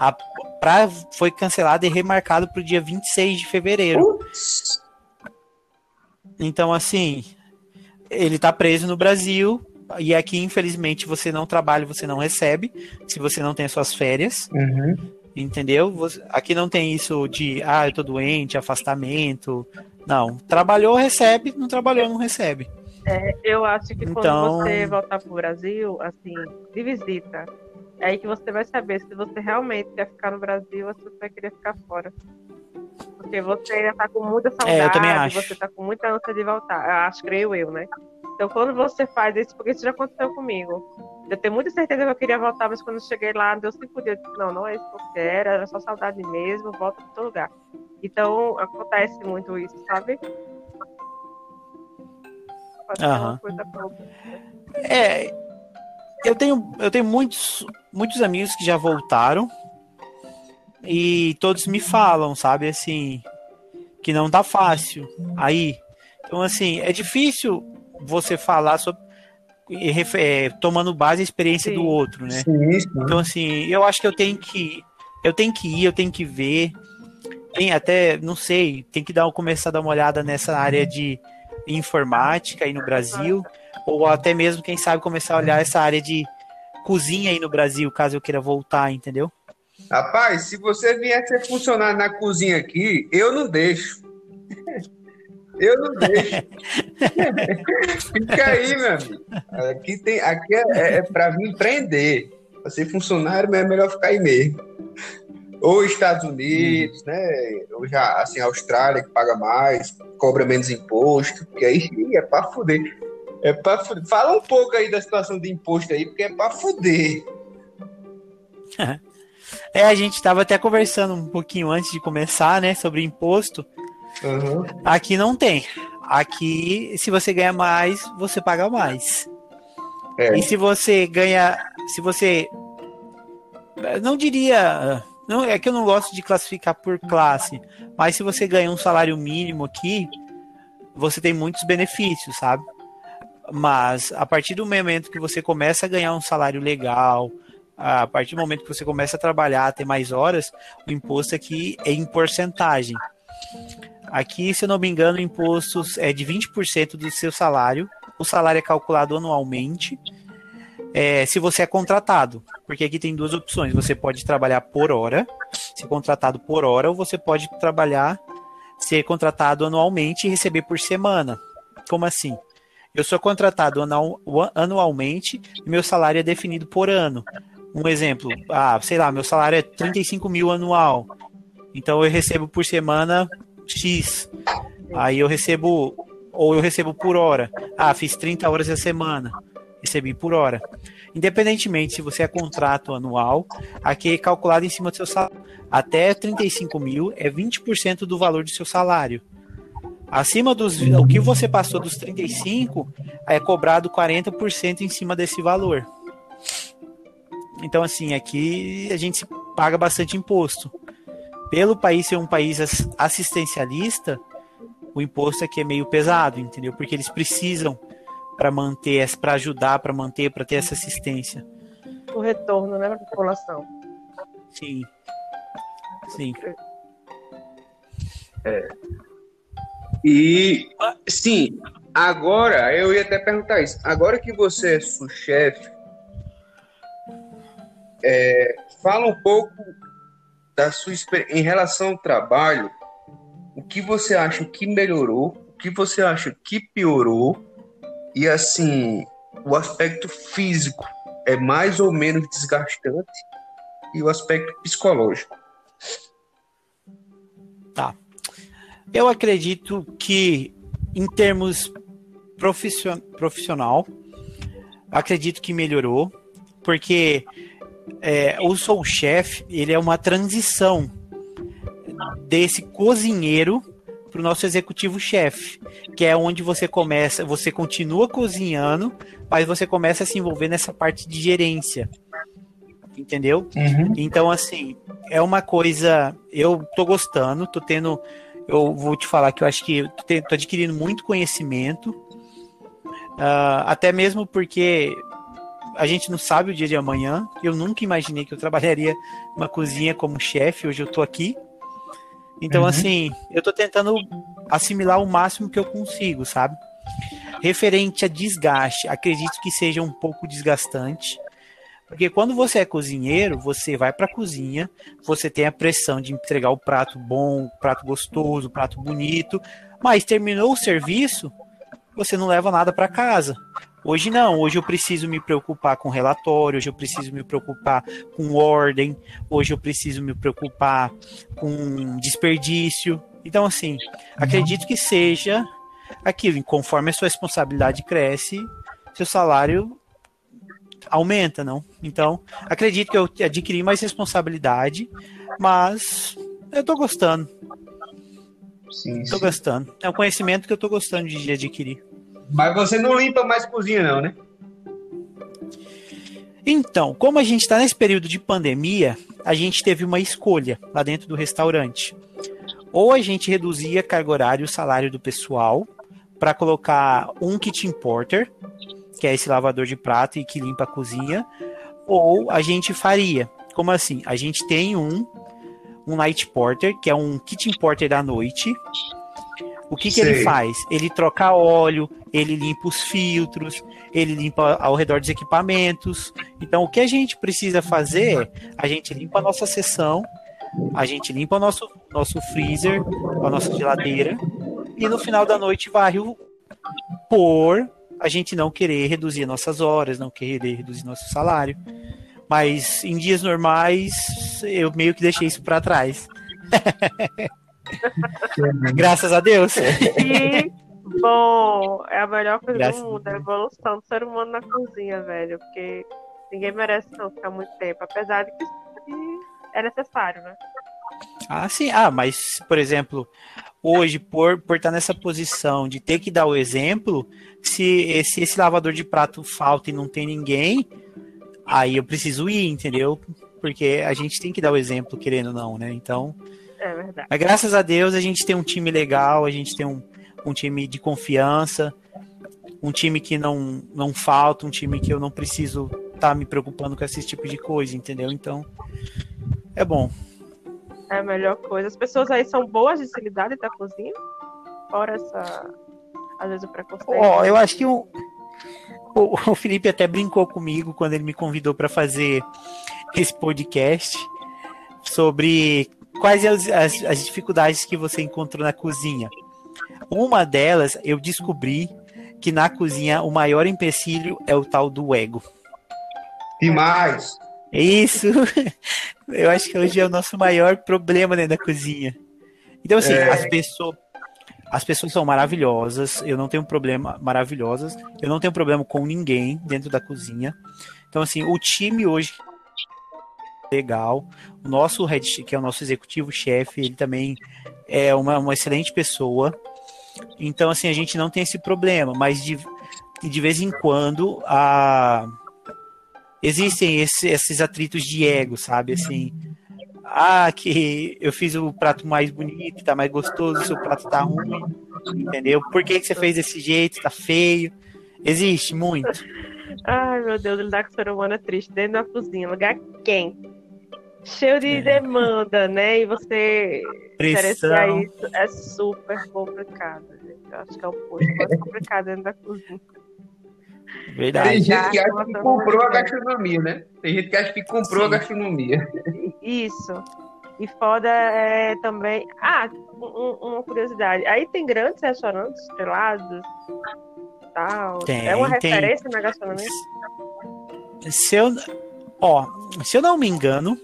S2: A, pra, foi cancelado e remarcado para o dia 26 de fevereiro. Então, assim, ele tá preso no Brasil. E aqui, infelizmente, você não trabalha, você não recebe, se você não tem as suas férias.
S1: Uhum.
S2: Entendeu? Aqui não tem isso de, ah, eu tô doente, afastamento. Não. Trabalhou, recebe, não trabalhou, não recebe.
S3: É, eu acho que então... quando você voltar pro Brasil, assim, de visita, é aí que você vai saber se você realmente quer ficar no Brasil ou se você vai querer ficar fora. Porque você ainda tá com muita saudade, é, eu também acho. você tá com muita ânsia de voltar. Eu acho, creio eu, né? Então, quando você faz isso, porque isso já aconteceu comigo. Eu tenho muita certeza que eu queria voltar, mas quando eu cheguei lá, deu cinco dias. Não, não é isso que eu quero, era só saudade mesmo, volta para outro lugar. Então, acontece muito isso, sabe?
S2: Aham. É, eu tenho, eu tenho muitos, muitos amigos que já voltaram e todos me falam, sabe, assim, que não tá fácil aí. Então, assim, é difícil você falar sobre é, tomando base a experiência sim. do outro, né? Sim, sim. Então assim, eu acho que eu tenho que eu tenho que ir, eu tenho que ver. Tem até, não sei, tem que dar começar a dar uma olhada nessa área de informática aí no Brasil, ou até mesmo quem sabe começar a olhar essa área de cozinha aí no Brasil, caso eu queira voltar, entendeu?
S1: Rapaz, se você vier ser funcionário na cozinha aqui, eu não deixo. Eu não deixo. Fica aí, meu amigo. Aqui, tem, aqui é, é, é para vir empreender. Para ser funcionário, é melhor ficar aí mesmo. Ou Estados Unidos, né? Ou já, assim, Austrália, que paga mais, cobra menos imposto, porque aí é para fuder. É fuder. Fala um pouco aí da situação de imposto aí, porque é para fuder.
S2: É, a gente estava até conversando um pouquinho antes de começar, né, sobre imposto.
S1: Uhum.
S2: Aqui não tem. Aqui, se você ganha mais, você paga mais. É. E se você ganha. Se você. Não diria. Não, é que eu não gosto de classificar por classe. Mas se você ganha um salário mínimo aqui, você tem muitos benefícios, sabe? Mas a partir do momento que você começa a ganhar um salário legal, a partir do momento que você começa a trabalhar, ter mais horas, o imposto aqui é em porcentagem. Aqui, se eu não me engano, o imposto é de 20% do seu salário. O salário é calculado anualmente. É, se você é contratado, porque aqui tem duas opções: você pode trabalhar por hora, ser contratado por hora, ou você pode trabalhar, ser contratado anualmente e receber por semana. Como assim? Eu sou contratado anualmente e meu salário é definido por ano. Um exemplo, ah, sei lá, meu salário é 35 mil anual. Então eu recebo por semana X. Aí eu recebo, ou eu recebo por hora. Ah, fiz 30 horas a semana. Recebi por hora. Independentemente se você é contrato anual, aqui é calculado em cima do seu salário. Até 35 mil é 20% do valor do seu salário. Acima dos. O que você passou dos 35 é cobrado 40% em cima desse valor. Então, assim, aqui a gente paga bastante imposto. Pelo país ser um país assistencialista, o imposto aqui é meio pesado, entendeu? Porque eles precisam para manter, para ajudar, para manter, para ter essa assistência.
S3: O retorno, né, para a população.
S2: Sim. Sim.
S1: É. E, sim, agora, eu ia até perguntar isso. Agora que você é sous-chefe, é, fala um pouco da sua experiência em relação ao trabalho. O que você acha que melhorou? O que você acha que piorou? E assim, o aspecto físico é mais ou menos desgastante e o aspecto psicológico.
S2: Tá. Eu acredito que, em termos profission profissional, acredito que melhorou, porque é, o Soul Chef ele é uma transição desse cozinheiro para o nosso executivo chefe, que é onde você começa, você continua cozinhando, mas você começa a se envolver nessa parte de gerência. Entendeu? Uhum. Então, assim, é uma coisa. Eu tô gostando, tô tendo. Eu vou te falar que eu acho que tô adquirindo muito conhecimento. Uh, até mesmo porque a gente não sabe o dia de amanhã. Eu nunca imaginei que eu trabalharia numa cozinha como chefe. Hoje eu tô aqui. Então, uhum. assim, eu tô tentando assimilar o máximo que eu consigo, sabe? Referente a desgaste, acredito que seja um pouco desgastante. Porque quando você é cozinheiro, você vai para a cozinha, você tem a pressão de entregar o prato bom, o prato gostoso, o prato bonito, mas terminou o serviço, você não leva nada para casa. Hoje não, hoje eu preciso me preocupar com relatório, hoje eu preciso me preocupar com ordem, hoje eu preciso me preocupar com desperdício. Então, assim, acredito que seja aquilo, conforme a sua responsabilidade cresce, seu salário aumenta, não? Então, acredito que eu adquiri mais responsabilidade, mas eu tô gostando. Sim, tô sim. gostando. É um conhecimento que eu tô gostando de adquirir.
S1: Mas você não limpa mais cozinha, não, né?
S2: Então, como a gente está nesse período de pandemia, a gente teve uma escolha lá dentro do restaurante. Ou a gente reduzia a carga horária e o salário do pessoal para colocar um kitchen porter, que é esse lavador de prato e que limpa a cozinha, ou a gente faria. Como assim? A gente tem um um night porter, que é um kitchen porter da noite, o que, que ele faz? Ele troca óleo, ele limpa os filtros, ele limpa ao redor dos equipamentos. Então, o que a gente precisa fazer? A gente limpa a nossa seção, a gente limpa o nosso, nosso freezer, a nossa geladeira, e no final da noite varre o por a gente não querer reduzir nossas horas, não querer reduzir nosso salário. Mas em dias normais, eu meio que deixei isso para trás. Graças a Deus.
S3: Bom. É a melhor coisa Graças do mundo. A evolução do ser humano na cozinha, velho. Porque ninguém merece não ficar muito tempo. Apesar de que é necessário, né?
S2: Ah, sim. Ah, mas, por exemplo, hoje, por, por estar nessa posição de ter que dar o exemplo, se esse, esse lavador de prato falta e não tem ninguém, aí eu preciso ir, entendeu? Porque a gente tem que dar o exemplo, querendo ou não, né? Então,
S3: é verdade.
S2: Mas graças a Deus a gente tem um time legal, a gente tem um, um time de confiança, um time que não, não falta, um time que eu não preciso estar tá me preocupando com esse tipo de coisa, entendeu? Então, é bom.
S3: É a melhor coisa. As pessoas aí são boas de se lidar da cozinha? Fora essa. Às vezes o preconceito.
S2: Ó, oh, eu acho que o, o, o Felipe até brincou comigo quando ele me convidou para fazer esse podcast sobre quais as, as, as dificuldades que você encontrou na cozinha? Uma delas, eu descobri que na cozinha o maior empecilho é o tal do ego.
S1: Demais!
S2: Isso! Eu acho que hoje é o nosso maior problema dentro da cozinha. Então, assim, é... as pessoas. As pessoas são maravilhosas, eu não tenho problema, maravilhosas, eu não tenho problema com ninguém dentro da cozinha. Então, assim, o time hoje legal. O nosso head, que é o nosso executivo-chefe, ele também é uma, uma excelente pessoa. Então, assim, a gente não tem esse problema, mas de, de vez em quando a, existem esse, esses atritos de ego, sabe? Assim, ah, que eu fiz o prato mais bonito, tá mais gostoso, seu prato tá ruim, entendeu? Por que, que você fez desse jeito, tá feio? Existe muito.
S3: Ai, meu Deus, lidar com o ser humano é triste. Dentro da cozinha, lugar quente. Cheio de é. demanda, né? E você
S2: Pressão.
S3: isso é super complicado, gente. Eu acho que é o posto mais complicado dentro da cozinha.
S2: Verdade.
S1: Tem gente que acha que comprou a gastronomia, né? Tem gente que acha que comprou Sim. a gastronomia.
S3: Isso. E foda é também. Ah, um, uma curiosidade. Aí tem grandes restaurantes estrelados tal. Tem, é uma referência tem. na gastronomia?
S2: Se eu, ó, se eu não me engano,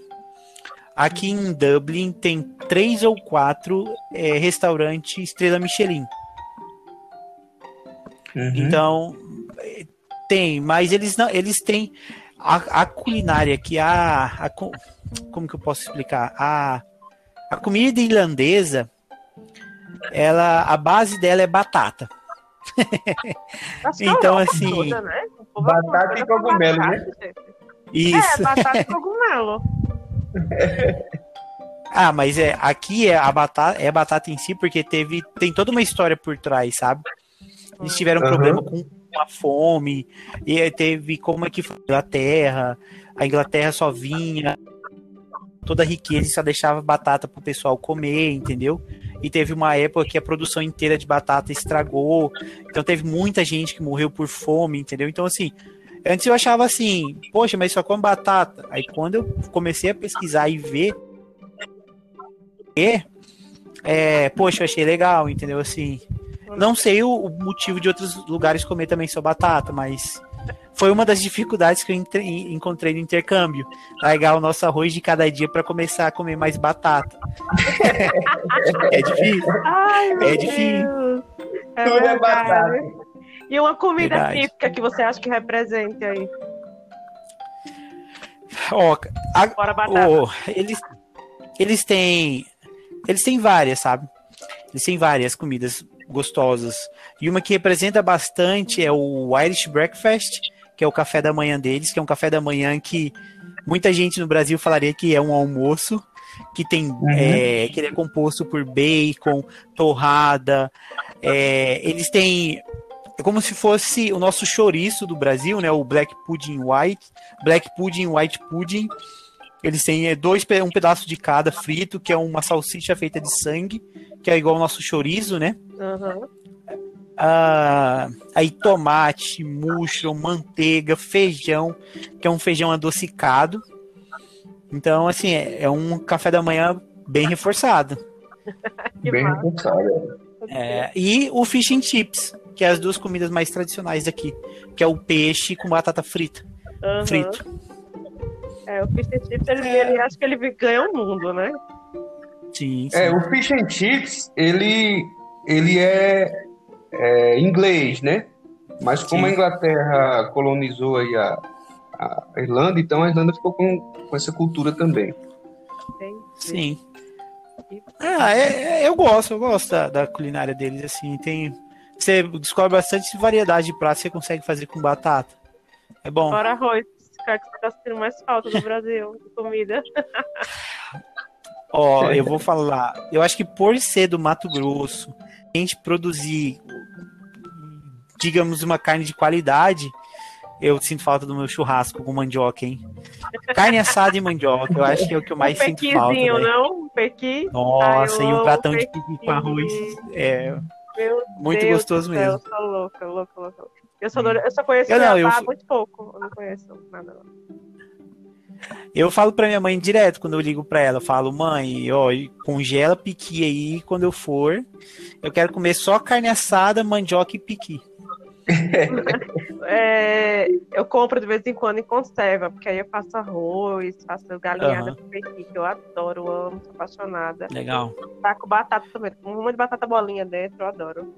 S2: aqui em Dublin tem três ou quatro é, restaurantes Estrela Michelin. Uhum. Então, tem, mas eles não, eles têm a, a culinária que a, a, como que eu posso explicar? A, a comida irlandesa, ela a base dela é batata. então assim, toda,
S1: né? batata e cogumelo, né?
S2: Isso.
S3: É, batata e cogumelo.
S2: ah, mas é aqui é a batata, é a batata em si porque teve tem toda uma história por trás, sabe? Eles tiveram um uhum. problema com a fome, e teve como é que foi a Inglaterra, a Inglaterra só vinha, toda a riqueza e só deixava batata pro pessoal comer, entendeu? E teve uma época que a produção inteira de batata estragou, então teve muita gente que morreu por fome, entendeu? Então, assim, antes eu achava assim, poxa, mas só come batata. Aí quando eu comecei a pesquisar e ver, é, poxa, eu achei legal, entendeu? Assim, não sei o, o, motivo de outros lugares comer também só batata, mas foi uma das dificuldades que eu entre, encontrei no intercâmbio. Largar o nosso arroz de cada dia para começar a comer mais batata. é difícil.
S3: Ai,
S2: é difícil.
S3: É Tudo é batata. E uma comida Verdade. típica que você acha que represente aí?
S2: Ó, a, oh, eles, eles têm. Eles têm várias, sabe? Eles têm várias comidas gostosas. E uma que representa bastante é o Irish Breakfast, que é o café da manhã deles, que é um café da manhã que muita gente no Brasil falaria que é um almoço, que tem uhum. é, que ele é composto por bacon, torrada. É, eles têm é como se fosse o nosso chouriço do Brasil, né? O Black Pudding White, Black Pudding White Pudding. Eles têm é, dois, um pedaço de cada frito, que é uma salsicha feita de sangue, que é igual ao nosso chorizo, né?
S3: Uhum.
S2: Ah, aí tomate, mushroom, manteiga, feijão, que é um feijão adocicado. Então, assim, é, é um café da manhã bem reforçado.
S1: bem reforçado.
S2: É, e o fish and chips, que é as duas comidas mais tradicionais aqui, que é o peixe com batata frita. Uhum. Frito.
S3: É, o fish and chips, ele, é... ele acho que ele ganha o mundo, né?
S2: Sim, sim.
S1: É, o fish and chips, ele, ele é, é inglês, né? Mas como sim. a Inglaterra colonizou aí a, a Irlanda, então a Irlanda ficou com, com essa cultura também.
S2: Sim. Ah, é, é, eu gosto, eu gosto da, da, culinária deles, assim, tem... Você descobre bastante variedade de pratos que você consegue fazer com batata. É bom.
S3: Fora arroz que você tá sentindo mais falta do Brasil, de comida.
S2: Ó, oh, eu vou falar. Eu acho que por ser do Mato Grosso, a gente produzir, digamos, uma carne de qualidade, eu sinto falta do meu churrasco com mandioca, hein? Carne assada e mandioca, eu acho que é o que eu mais um sinto falta.
S3: Né? não? Um pequi?
S2: Nossa, Ai, e um pratão de pequi com arroz. É.
S3: Meu
S2: muito
S3: Deus
S2: gostoso mesmo.
S3: Louca, louca, louca. Eu só, eu só conheço eu não, eu... muito pouco. Eu não conheço nada.
S2: Eu falo pra minha mãe direto quando eu ligo pra ela. Eu falo, mãe, ó, congela piqui aí quando eu for. Eu quero comer só carne assada, mandioca e piqui.
S3: é, eu compro de vez em quando em conserva, porque aí eu faço arroz, faço galinhada uhum. com pequi, que eu adoro, amo, sou apaixonada.
S2: Legal.
S3: Tá com batata também, com uma de batata bolinha dentro, eu adoro.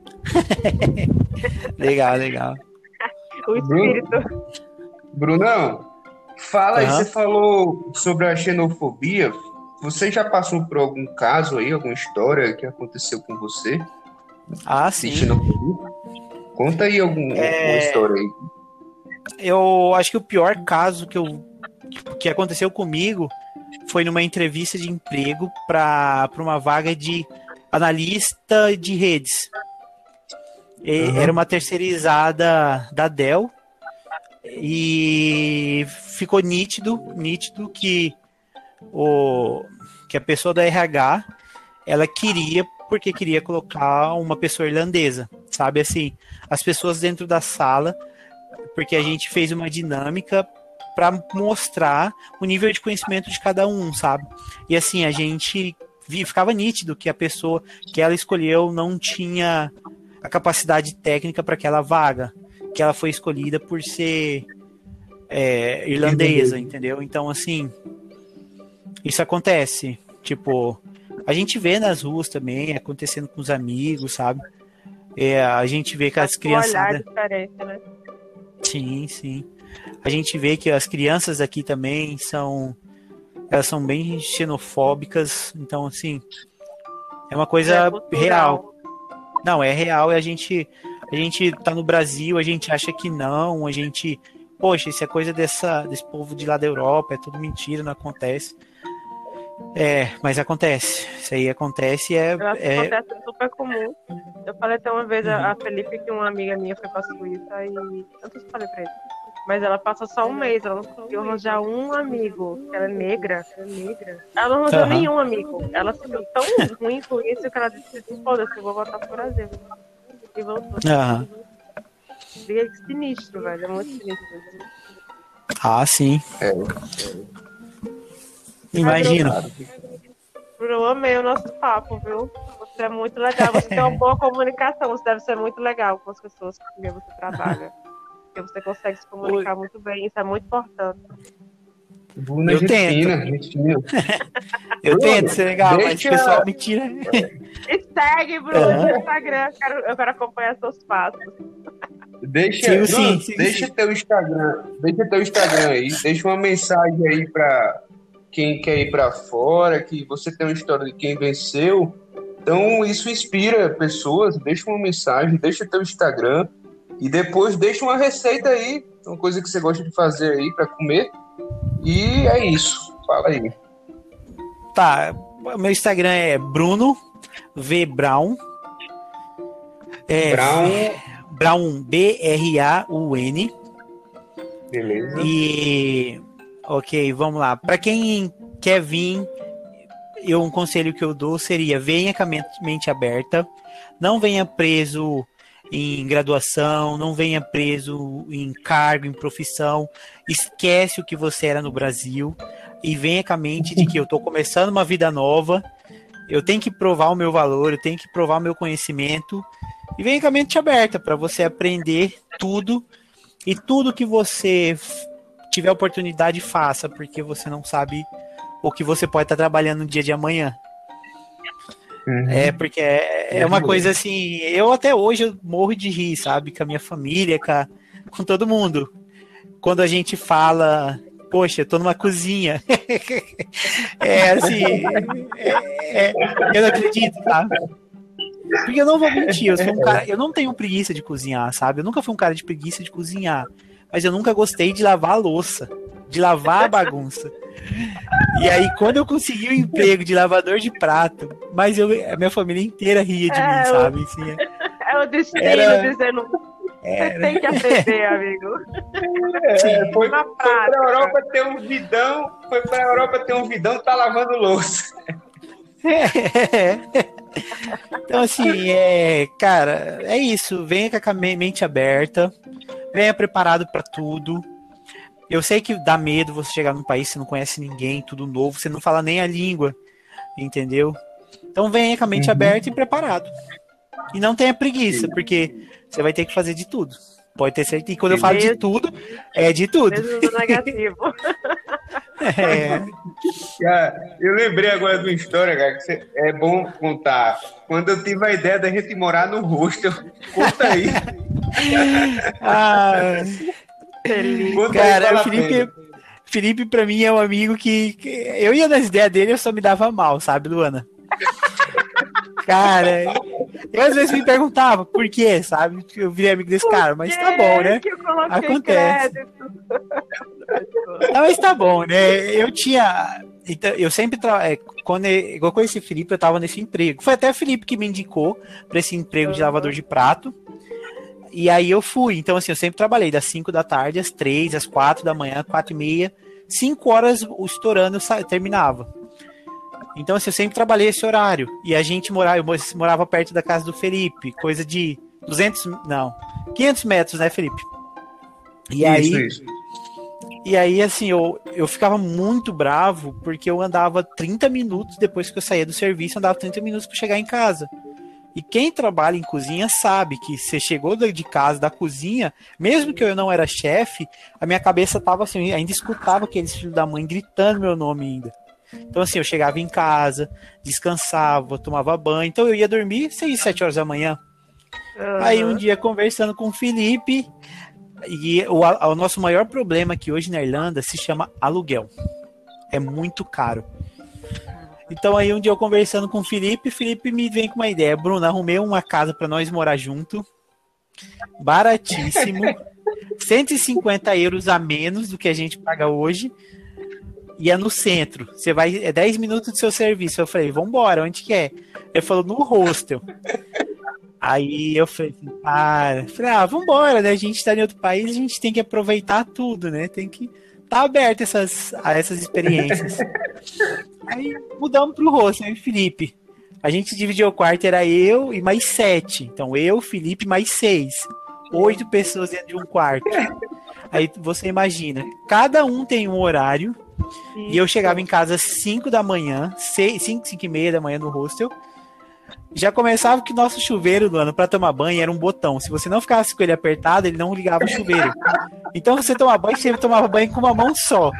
S2: legal, legal.
S3: O espírito.
S1: Brunão, fala aí, você falou sobre a xenofobia. Você já passou por algum caso aí, alguma história que aconteceu com você?
S2: Ah, sim.
S1: Xenofobia? Conta aí alguma é... história aí.
S2: eu acho que o pior caso que, eu, que aconteceu comigo foi numa entrevista de emprego para uma vaga de analista de redes. Uhum. Era uma terceirizada da Dell e ficou nítido, nítido que o que a pessoa da RH ela queria porque queria colocar uma pessoa irlandesa, sabe assim, as pessoas dentro da sala, porque a gente fez uma dinâmica para mostrar o nível de conhecimento de cada um, sabe? E assim, a gente ficava nítido que a pessoa que ela escolheu não tinha a capacidade técnica para aquela vaga, que ela foi escolhida por ser é, irlandesa, entendeu? Então, assim, isso acontece. Tipo, a gente vê nas ruas também, acontecendo com os amigos, sabe? É, a gente vê que as crianças. Né? Sim, sim. A gente vê que as crianças aqui também são. Elas são bem xenofóbicas, então, assim. É uma coisa é real. Não, é real e a gente. A gente tá no Brasil, a gente acha que não, a gente. Poxa, isso é coisa dessa, desse povo de lá da Europa, é tudo mentira, não acontece. É, mas acontece. Isso aí acontece é.
S3: é... Acontece é super comum. Eu falei até uma vez uhum. a Felipe que uma amiga minha foi pra Suíça e. Eu não sei se falei pra ele. Mas ela passou só um mês, ela não conseguiu arranjar um amigo. Ela é negra. Ela, é negra. ela não arranjou uhum. nenhum amigo. Ela viu tão ruim com isso que ela disse: foda-se, eu vou voltar pro Brasil. E voltou.
S2: Uhum.
S3: É sinistro, velho. É muito sinistro.
S2: Ah, sim. É. Imagino.
S3: Eu amei o nosso papo, viu? Você é muito legal. Você tem uma boa comunicação. Você deve ser muito legal com as pessoas com quem você trabalha. Porque você consegue se comunicar Oi. muito bem. Isso é muito importante.
S2: Bruna eu tento. eu tento ser legal, Deixa... mas o pessoal me tira.
S3: E segue, Bruno, uhum. no Instagram. Eu quero, eu quero acompanhar seus passos.
S1: Deixa, sim, sim, deixa sim. teu Instagram, deixa teu Instagram aí, deixa uma mensagem aí para quem quer ir para fora, que você tem uma história de quem venceu. Então, isso inspira pessoas. Deixa uma mensagem, deixa teu Instagram e depois deixa uma receita aí, uma coisa que você gosta de fazer aí para comer. E é isso. Fala aí.
S2: Tá, meu Instagram é Bruno V Brown.
S1: É, Brown.
S2: Brown B R A U N.
S1: Beleza.
S2: E Ok, vamos lá. Para quem quer vir, eu, um conselho que eu dou seria: venha com a mente aberta, não venha preso em graduação, não venha preso em cargo, em profissão, esquece o que você era no Brasil e venha com a mente de que eu estou começando uma vida nova, eu tenho que provar o meu valor, eu tenho que provar o meu conhecimento e venha com a mente aberta para você aprender tudo e tudo que você tiver oportunidade, faça, porque você não sabe o que você pode estar trabalhando no dia de amanhã. Uhum. É, porque é, é, uma coisa assim, eu até hoje eu morro de rir, sabe? Com a minha família, com, a, com todo mundo. Quando a gente fala, poxa, eu tô numa cozinha. é assim, é, é, eu não acredito, tá? Porque eu não vou mentir, eu sou um cara, eu não tenho preguiça de cozinhar, sabe? Eu nunca fui um cara de preguiça de cozinhar mas eu nunca gostei de lavar a louça, de lavar a bagunça. E aí, quando eu consegui o emprego de lavador de prato, mas eu, a minha família inteira ria de é, mim, sabe? Assim,
S3: é, é o destino era... dizendo. Você tem que aprender, amigo.
S1: É, foi, foi pra Europa ter um vidão, foi pra Europa ter um vidão, tá lavando louça.
S2: É. Então, assim, é, cara, é isso. Venha com a mente aberta, venha preparado para tudo. Eu sei que dá medo você chegar num país você não conhece ninguém, tudo novo, você não fala nem a língua, entendeu? Então venha com a mente uhum. aberta e preparado. E não tenha preguiça, porque você vai ter que fazer de tudo. Pode ter certeza. E quando eu falo de tudo, é de tudo. negativo.
S1: é. eu lembrei agora de uma história, cara, que é bom contar. Quando eu tive a ideia da gente morar no hostel, conta aí.
S2: ah, Felipe. Cara, o Felipe, Felipe, pra mim, é um amigo que, que, Eu ia nas ideias dele, eu só me dava mal, sabe, Luana? Cara, Eu às vezes me perguntava por quê, sabe? Eu virei amigo desse cara, mas tá bom, né? Acontece. Não, mas tá bom, né? Eu tinha. Então, eu sempre. Tra... É, quando eu, conheci o Felipe, eu tava nesse emprego. Foi até o Felipe que me indicou para esse emprego de lavador de prato. E aí eu fui. Então, assim, eu sempre trabalhei das 5 da tarde às 3, às 4 da manhã, 4 e meia. 5 horas estourando eu terminava. Então, assim, eu sempre trabalhei esse horário. E a gente morava, eu morava perto da casa do Felipe, coisa de 200, não, 500 metros, né, Felipe? E isso, aí, isso. E aí, assim, eu, eu ficava muito bravo porque eu andava 30 minutos depois que eu saía do serviço, andava 30 minutos para chegar em casa. E quem trabalha em cozinha sabe que você chegou de casa, da cozinha, mesmo que eu não era chefe, a minha cabeça tava assim, ainda escutava aqueles filhos da mãe gritando meu nome ainda. Então, assim, eu chegava em casa, descansava, tomava banho. Então, eu ia dormir 6, 7 horas da manhã. Uhum. Aí, um dia, conversando com o Felipe, e o, o nosso maior problema aqui hoje na Irlanda se chama aluguel. É muito caro. Então, aí, um dia, eu conversando com o Felipe, o Felipe me vem com uma ideia. Bruno, arrumei uma casa para nós morar junto. Baratíssimo. 150 euros a menos do que a gente paga hoje e é no centro. Você vai, é 10 minutos do seu serviço. Eu falei, vambora, onde que é? Ele falou, no hostel. Aí eu falei, para. Falei, ah, vambora, né? A gente tá em outro país, a gente tem que aproveitar tudo, né? Tem que tá aberto essas, a essas experiências. Aí mudamos pro hostel, eu e Felipe. A gente dividiu o quarto, era eu e mais sete. Então eu, Felipe, mais seis. Oito pessoas dentro de um quarto. Aí você imagina, cada um tem um horário e eu chegava em casa às 5 da manhã, 6, 5, 5 e meia da manhã no hostel. Já começava que nosso chuveiro, mano, pra tomar banho era um botão. Se você não ficasse com ele apertado, ele não ligava o chuveiro. Então você tomava banho, você tomava banho com uma mão só.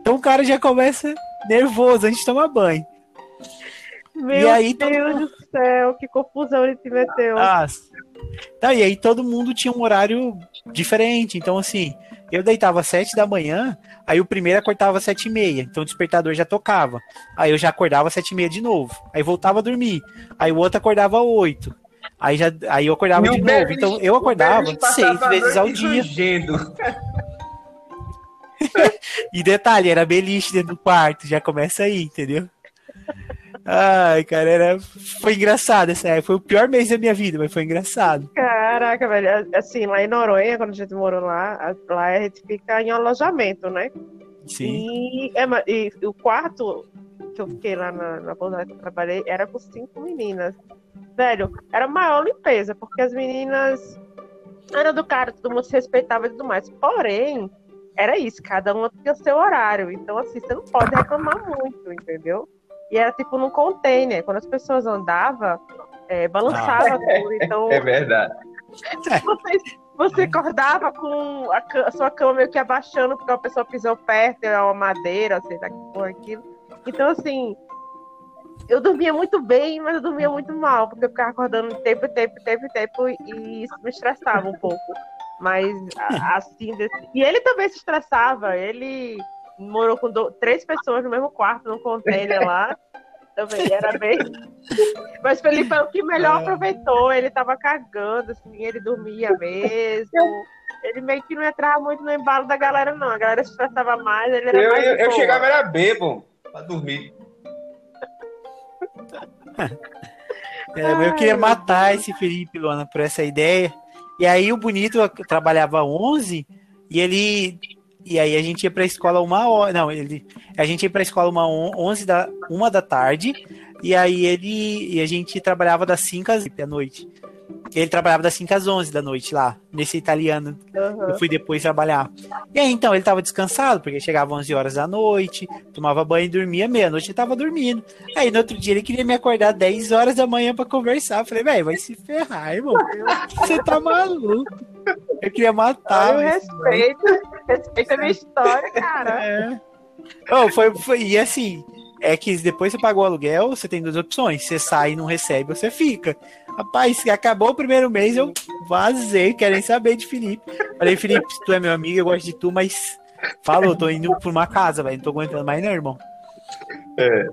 S2: Então o cara já começa nervoso antes de tomar banho.
S3: Meu e aí, Deus mundo... do céu, que confusão ele se meteu.
S2: Ah, tá, e aí todo mundo tinha um horário diferente. Então, assim, eu deitava às sete da manhã, aí o primeiro acordava às sete e meia, então o despertador já tocava. Aí eu já acordava às sete e meia de novo. Aí voltava a dormir. Aí o outro acordava às oito. Aí, já, aí eu acordava Meu de novo. Então eu acordava seis vezes ao dia. e detalhe, era beliche dentro do quarto, já começa aí, entendeu? Ai, cara, era... foi engraçado essa época. Foi o pior mês da minha vida, mas foi engraçado.
S3: Caraca, velho. Assim, lá em Noronha, quando a gente morou lá, lá a gente fica em alojamento, né?
S2: Sim.
S3: E, é, e o quarto que eu fiquei lá na, na pousada que eu trabalhei era com cinco meninas. Velho, era a maior limpeza, porque as meninas eram do cara, todo mundo se respeitava e tudo mais. Porém, era isso, cada uma tinha seu horário. Então, assim, você não pode reclamar muito, entendeu? E era tipo num container. Quando as pessoas andavam, é, balançava ah, tudo. Então,
S1: é verdade.
S3: Você, você acordava com a, a, sua cama meio que abaixando porque a pessoa pisou perto, é uma madeira, sei lá que foi aquilo. Então, assim, eu dormia muito bem, mas eu dormia muito mal, porque eu ficava acordando tempo, tempo, tempo, tempo, e isso me estressava um pouco. Mas, assim, desse... e ele também se estressava, ele morou com do... três pessoas no mesmo quarto, num container lá. Também era bem. Mas Felipe foi o que melhor é. aproveitou. Ele tava cagando, assim, ele dormia mesmo. Ele meio que não entrava muito no embalo da galera, não. A galera se estressava mais, ele era
S1: eu,
S3: mais.
S1: Eu, eu chegava, era bebo pra dormir.
S2: É, eu queria matar esse Felipe, Luana, por essa ideia. E aí o Bonito trabalhava 11 e ele e aí a gente ia pra escola uma hora. Não, ele. A gente ia pra escola uma 11 da, uma da tarde. E aí ele. E a gente trabalhava das 5 às da noite. Ele trabalhava das 5 às 11 da noite lá, nesse italiano. Uhum. Eu fui depois trabalhar. E aí, então, ele tava descansado, porque chegava 11 horas da noite, tomava banho e dormia meia-noite, ele tava dormindo. Aí, no outro dia, ele queria me acordar 10 horas da manhã para conversar. Eu falei, velho, vai se ferrar, irmão. Você tá maluco. Eu queria matar.
S3: Eu respeito. Respeita a minha história, cara. É.
S2: Oh, foi, foi, e assim, é que depois você pagou o aluguel, você tem duas opções. Você sai e não recebe, você fica. Rapaz, acabou o primeiro mês, eu vazei, querem saber de Felipe. Falei, Felipe, tu é meu amigo, eu gosto de tu, mas falou, tô indo por uma casa, velho. Não tô aguentando mais, não, irmão.
S1: É.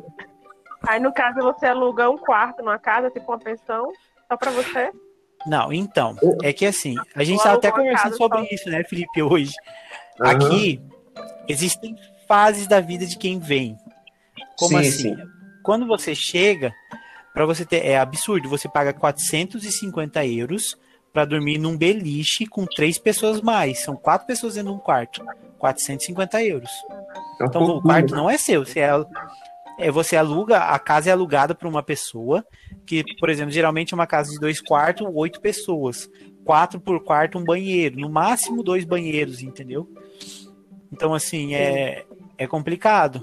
S3: Aí, no caso, você aluga um quarto numa casa, tipo uma pensão? Só pra você?
S2: Não, então, é que assim, a gente tá até conversando sobre
S3: só.
S2: isso, né, Felipe, hoje.
S1: Aham.
S2: Aqui existem fases da vida de quem vem. Como
S1: Sim,
S2: assim?
S1: sim.
S2: Quando você chega, para você ter, é absurdo, você paga 450 euros para dormir num beliche com três pessoas mais. São quatro pessoas dentro de um quarto. 450 euros.
S1: É
S2: Então o
S1: pouquinho.
S2: quarto não é seu, você é, é, você aluga, a casa é alugada para uma pessoa, que, por exemplo, geralmente é uma casa de dois quartos, oito pessoas. Quatro por quarto, um banheiro. No máximo dois banheiros, entendeu? Então, assim, é, é complicado.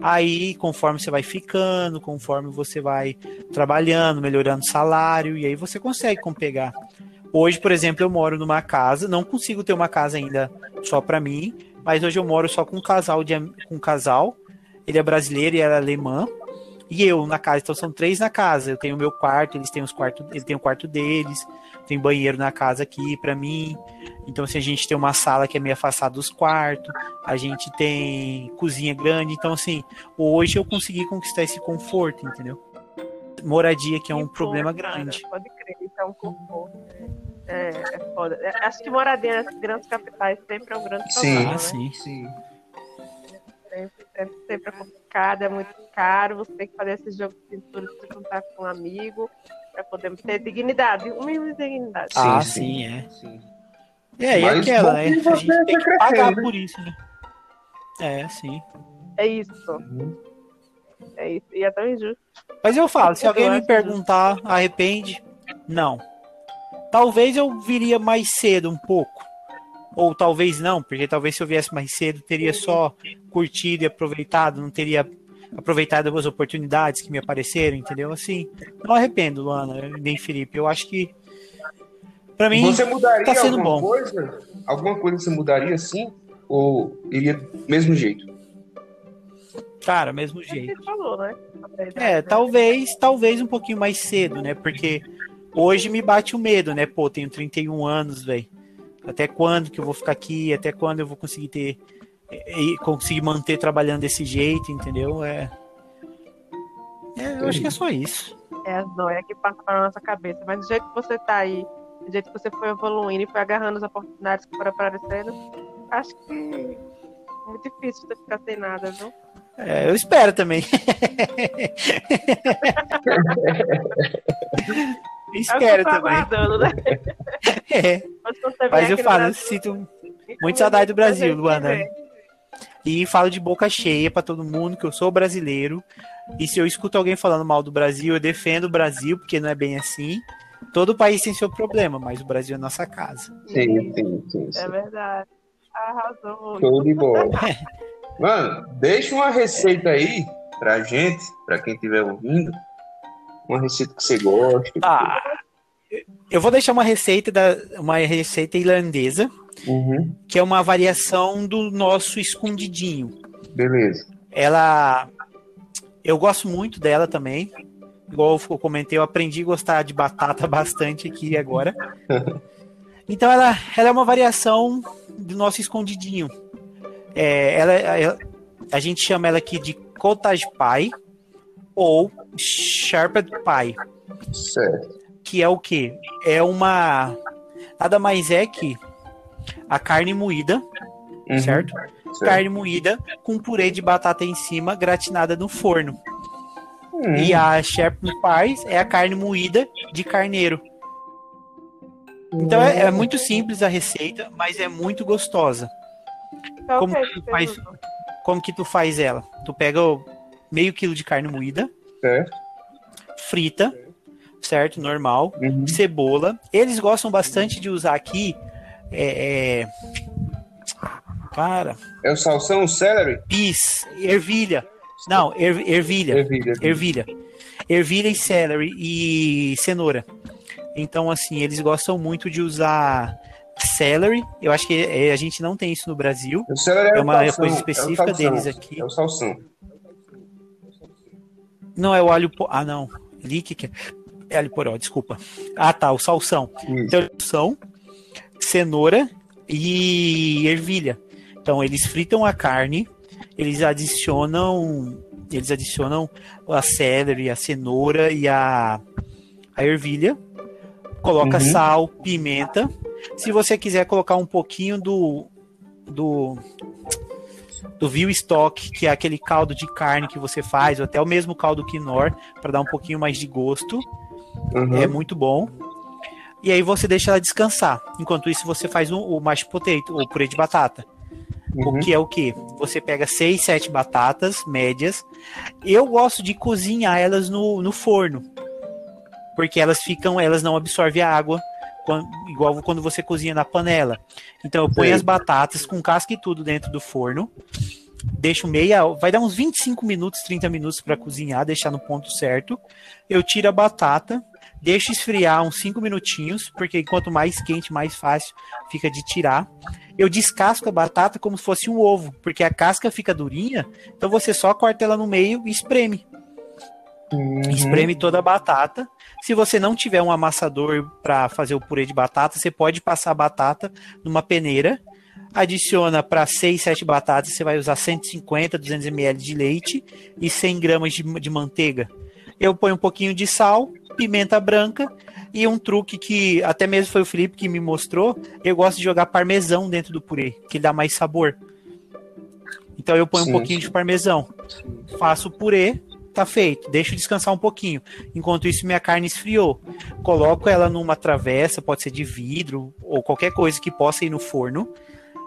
S2: Aí, conforme você vai ficando, conforme você vai trabalhando, melhorando o salário, e aí você consegue pegar. Hoje, por exemplo, eu moro numa casa, não consigo ter uma casa ainda só para mim, mas hoje eu moro só com um casal de com um casal. Ele é brasileiro e ela é alemã. E eu na casa, então são três na casa. Eu tenho o meu quarto, eles têm os quartos, ele tem o quarto deles, tem banheiro na casa aqui para mim. Então assim, a gente tem uma sala que é meio afastada dos quartos, a gente tem cozinha grande, então assim, hoje eu consegui conquistar esse conforto, entendeu? Moradia que é um
S3: Que
S2: problema
S3: bom, cara,
S2: grande.
S3: Pode crer, isso é um conforto. É, é foda. É, acho que moradia nas grandes capitais sempre é um grande
S1: Sim.
S3: problema,
S2: Ah,
S3: né?
S2: sim.
S1: Sim.
S3: Sempre, sempre, sempre é complicado, é muito caro, você tem que fazer esse jogo de cintura se juntar com um amigo para poder ter dignidade, um mínimo de dignidade.
S1: Sim,
S2: ah,
S1: sim.
S2: sim, é. É, e
S1: Mas
S2: aquela, né? A gente tem que pagar por isso, né? É, sim.
S3: É isso, é isso. E é tão injusto.
S2: Mas eu falo, se
S3: Eu
S2: alguém me perguntar, arrepende? Não. Talvez eu viria mais cedo um pouco. Ou talvez não, porque talvez se eu viesse mais cedo, teria só curtido e aproveitado, não teria aproveitado as oportunidades que me apareceram, entendeu? Assim, não arrependo, Luana, nem Felipe. Eu acho que, pra mim,
S1: Você mudaria
S2: tá sendo
S1: alguma
S2: bom.
S1: coisa? Alguma coisa você mudaria sim? Ou iria do mesmo jeito?
S2: cara, mesmo
S3: É
S2: jeito.
S3: você falou, né?
S2: É, talvez, talvez um pouquinho mais cedo, né? Porque hoje me bate o medo, né? Pô, tenho 31 anos, velho. Até quando que eu vou ficar aqui? Até quando eu vou conseguir ter e conseguir manter trabalhando desse jeito, entendeu? É, é eu acho que é só isso.
S3: É as noias que passam pela nossa cabeça. Mas do jeito que você tá aí, do jeito que você foi evoluindo e foi agarrando as oportunidades que foram aparecendo, acho que é muito difícil você ficar sem nada, viu?
S2: É, eu espero também.
S3: É o que
S2: espero
S3: eu tô
S2: também.
S3: aguardando, né?
S2: É,
S3: Mas,
S2: eu falo, eu sinto muito saudade do Brasil, Luana. E falo de boca cheia pra todo mundo que eu sou brasileiro. E se eu escuto alguém falando mal do Brasil, eu defendo o Brasil, porque não é bem assim. Todo país tem seu problema, mas o Brasil é nossa casa.
S1: Sim, sim, sim.
S3: É verdade. Arrasou muito.
S1: Show de bola. Mano, deixa uma receita aí pra gente, pra quem estiver ouvindo. Uma receita que você gosta.
S2: Ah, eu vou deixar uma receita da uma receita irlandesa,
S1: Uhum,
S2: que é uma variação do nosso escondidinho.
S1: beleza.
S2: Ela eu gosto muito dela também. Igual eu comentei, eu aprendi a gostar de batata bastante aqui agora. Então ela, ela é uma variação do nosso escondidinho. É, ela, ela- a gente chama ela aqui de cottage pie ou sharpened pie,
S1: Certo.
S2: Que é o que? É uma nada mais é que a carne moída,
S1: Uhum,
S2: certo?
S1: certo.
S2: Carne moída com purê de batata em cima, gratinada no forno.
S1: Hum,
S2: E a sharpened pie é a carne moída de carneiro. Então é, é muito simples a receita, mas é muito gostosa.
S3: Então,
S2: como que
S3: você
S2: faz?
S3: usou.
S2: Como que tu faz ela? Tu pega o meio quilo de carne moída,
S1: Certo.
S2: frita, certo? Normal.
S1: Uhum.
S2: Cebola. Eles gostam bastante de usar aqui. É, é... Cara,
S1: É o salsão, o celery?
S2: pis, ervilha. Não, er- ervilha.
S1: Ervilha.
S2: Ervilha. Ervilha e celery e cenoura. Então, assim, eles gostam muito de usar celery. Eu acho que é, a gente não tem isso no Brasil.
S1: O celery é,
S2: É uma
S1: salsão,
S2: coisa
S1: é
S2: específica
S1: salsão,
S2: deles aqui.
S1: É o salsão.
S2: Não é o alho. Ah, não. Que é alho poró, desculpa. Ah, tá, o salsão. Então, salsão, cenoura e ervilha. Então, eles fritam a carne, eles adicionam, eles adicionam a celery, a cenoura e a, a ervilha. Coloca
S1: Uhum.
S2: sal, pimenta. Se você quiser colocar um pouquinho do do do veal stock, que é aquele caldo de carne que você faz, ou até o mesmo caldo quinor, para dar um pouquinho mais de gosto.
S1: Uhum.
S2: É muito bom. E aí você deixa ela descansar. Enquanto isso, você faz o, o mashed potato, ou purê de batata.
S1: Uhum.
S2: O que é o que? Você pega seis, sete batatas médias. Eu gosto de cozinhar elas no, no forno. Porque elas ficam, elas não absorvem a água, igual quando você cozinha na panela. Então eu ponho
S1: Sei.
S2: as batatas com casca e tudo dentro do forno. Deixo meia, vai dar uns 25 minutos, 30 minutos para cozinhar, deixar no ponto certo. Eu tiro a batata, deixo esfriar uns 5 minutinhos, porque quanto mais quente, mais fácil fica de tirar. Eu descasco a batata como se fosse um ovo, porque a casca fica durinha, então você só corta ela no meio e espreme.
S1: Uhum.
S2: Espreme toda a batata. Se você não tiver um amassador para fazer o purê de batata, você pode passar a batata numa peneira. Adiciona para 6, 7 batatas, você vai usar 150, 200 ml de leite e 100 gramas de, de manteiga. Eu ponho um pouquinho de sal, pimenta branca e um truque que até mesmo foi o Felipe que me mostrou. Eu gosto de jogar parmesão dentro do purê, que dá mais sabor. Então eu ponho
S1: Sim,
S2: um pouquinho
S1: sim.
S2: de parmesão. Faço o purê, tá feito. Deixo descansar um pouquinho. Enquanto isso, minha carne esfriou. Coloco ela numa travessa, pode ser de vidro ou qualquer coisa que possa ir no forno.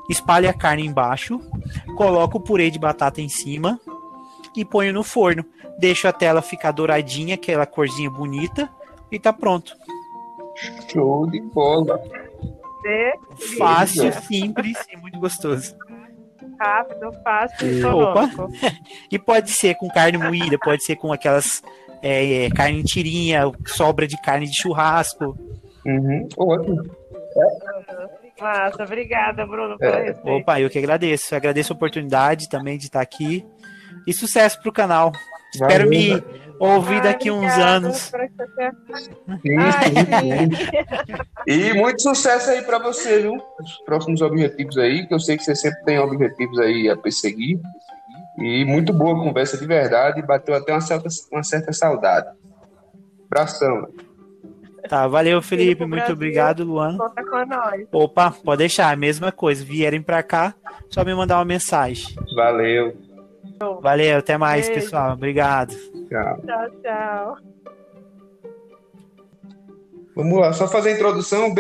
S2: Espalho a carne embaixo. Coloco o purê de batata em cima e ponho no forno. Deixo até ela ficar douradinha, aquela corzinha bonita, e tá pronto.
S1: Show de bola.
S3: Delícia.
S2: Fácil, simples e muito gostoso.
S3: Rápido, fácil e
S2: Opa. E pode ser com carne moída, pode ser com aquelas é, é, carne tirinha, sobra de carne de churrasco.
S1: Uhum. Ótimo.
S3: Massa, obrigada, Bruno,
S1: É.
S2: Opa, eu que agradeço. Eu agradeço a oportunidade também de estar aqui. E sucesso pro canal. Espero
S1: Valeu,
S2: me
S1: né?
S2: ouvir
S3: Ai,
S2: daqui uns
S3: obrigada,
S2: anos.
S1: Sim,
S3: Ai.
S1: E muito sucesso aí pra você, viu? Os próximos objetivos aí, que eu sei que você sempre tem objetivos aí a perseguir. E muito boa conversa de verdade, bateu até uma certa, uma certa saudade. Abração.
S2: Tá, valeu, Felipe. Muito
S3: Brasil.
S2: obrigado, Luan.
S3: Conta com nós.
S2: Opa, pode deixar, a mesma coisa. Vierem pra cá, só me mandar uma mensagem.
S1: Valeu.
S2: Valeu, até mais,
S3: Beijo.
S2: pessoal. Obrigado.
S1: Tchau.
S3: Tchau, tchau.
S1: Vamos lá, só fazer a introdução.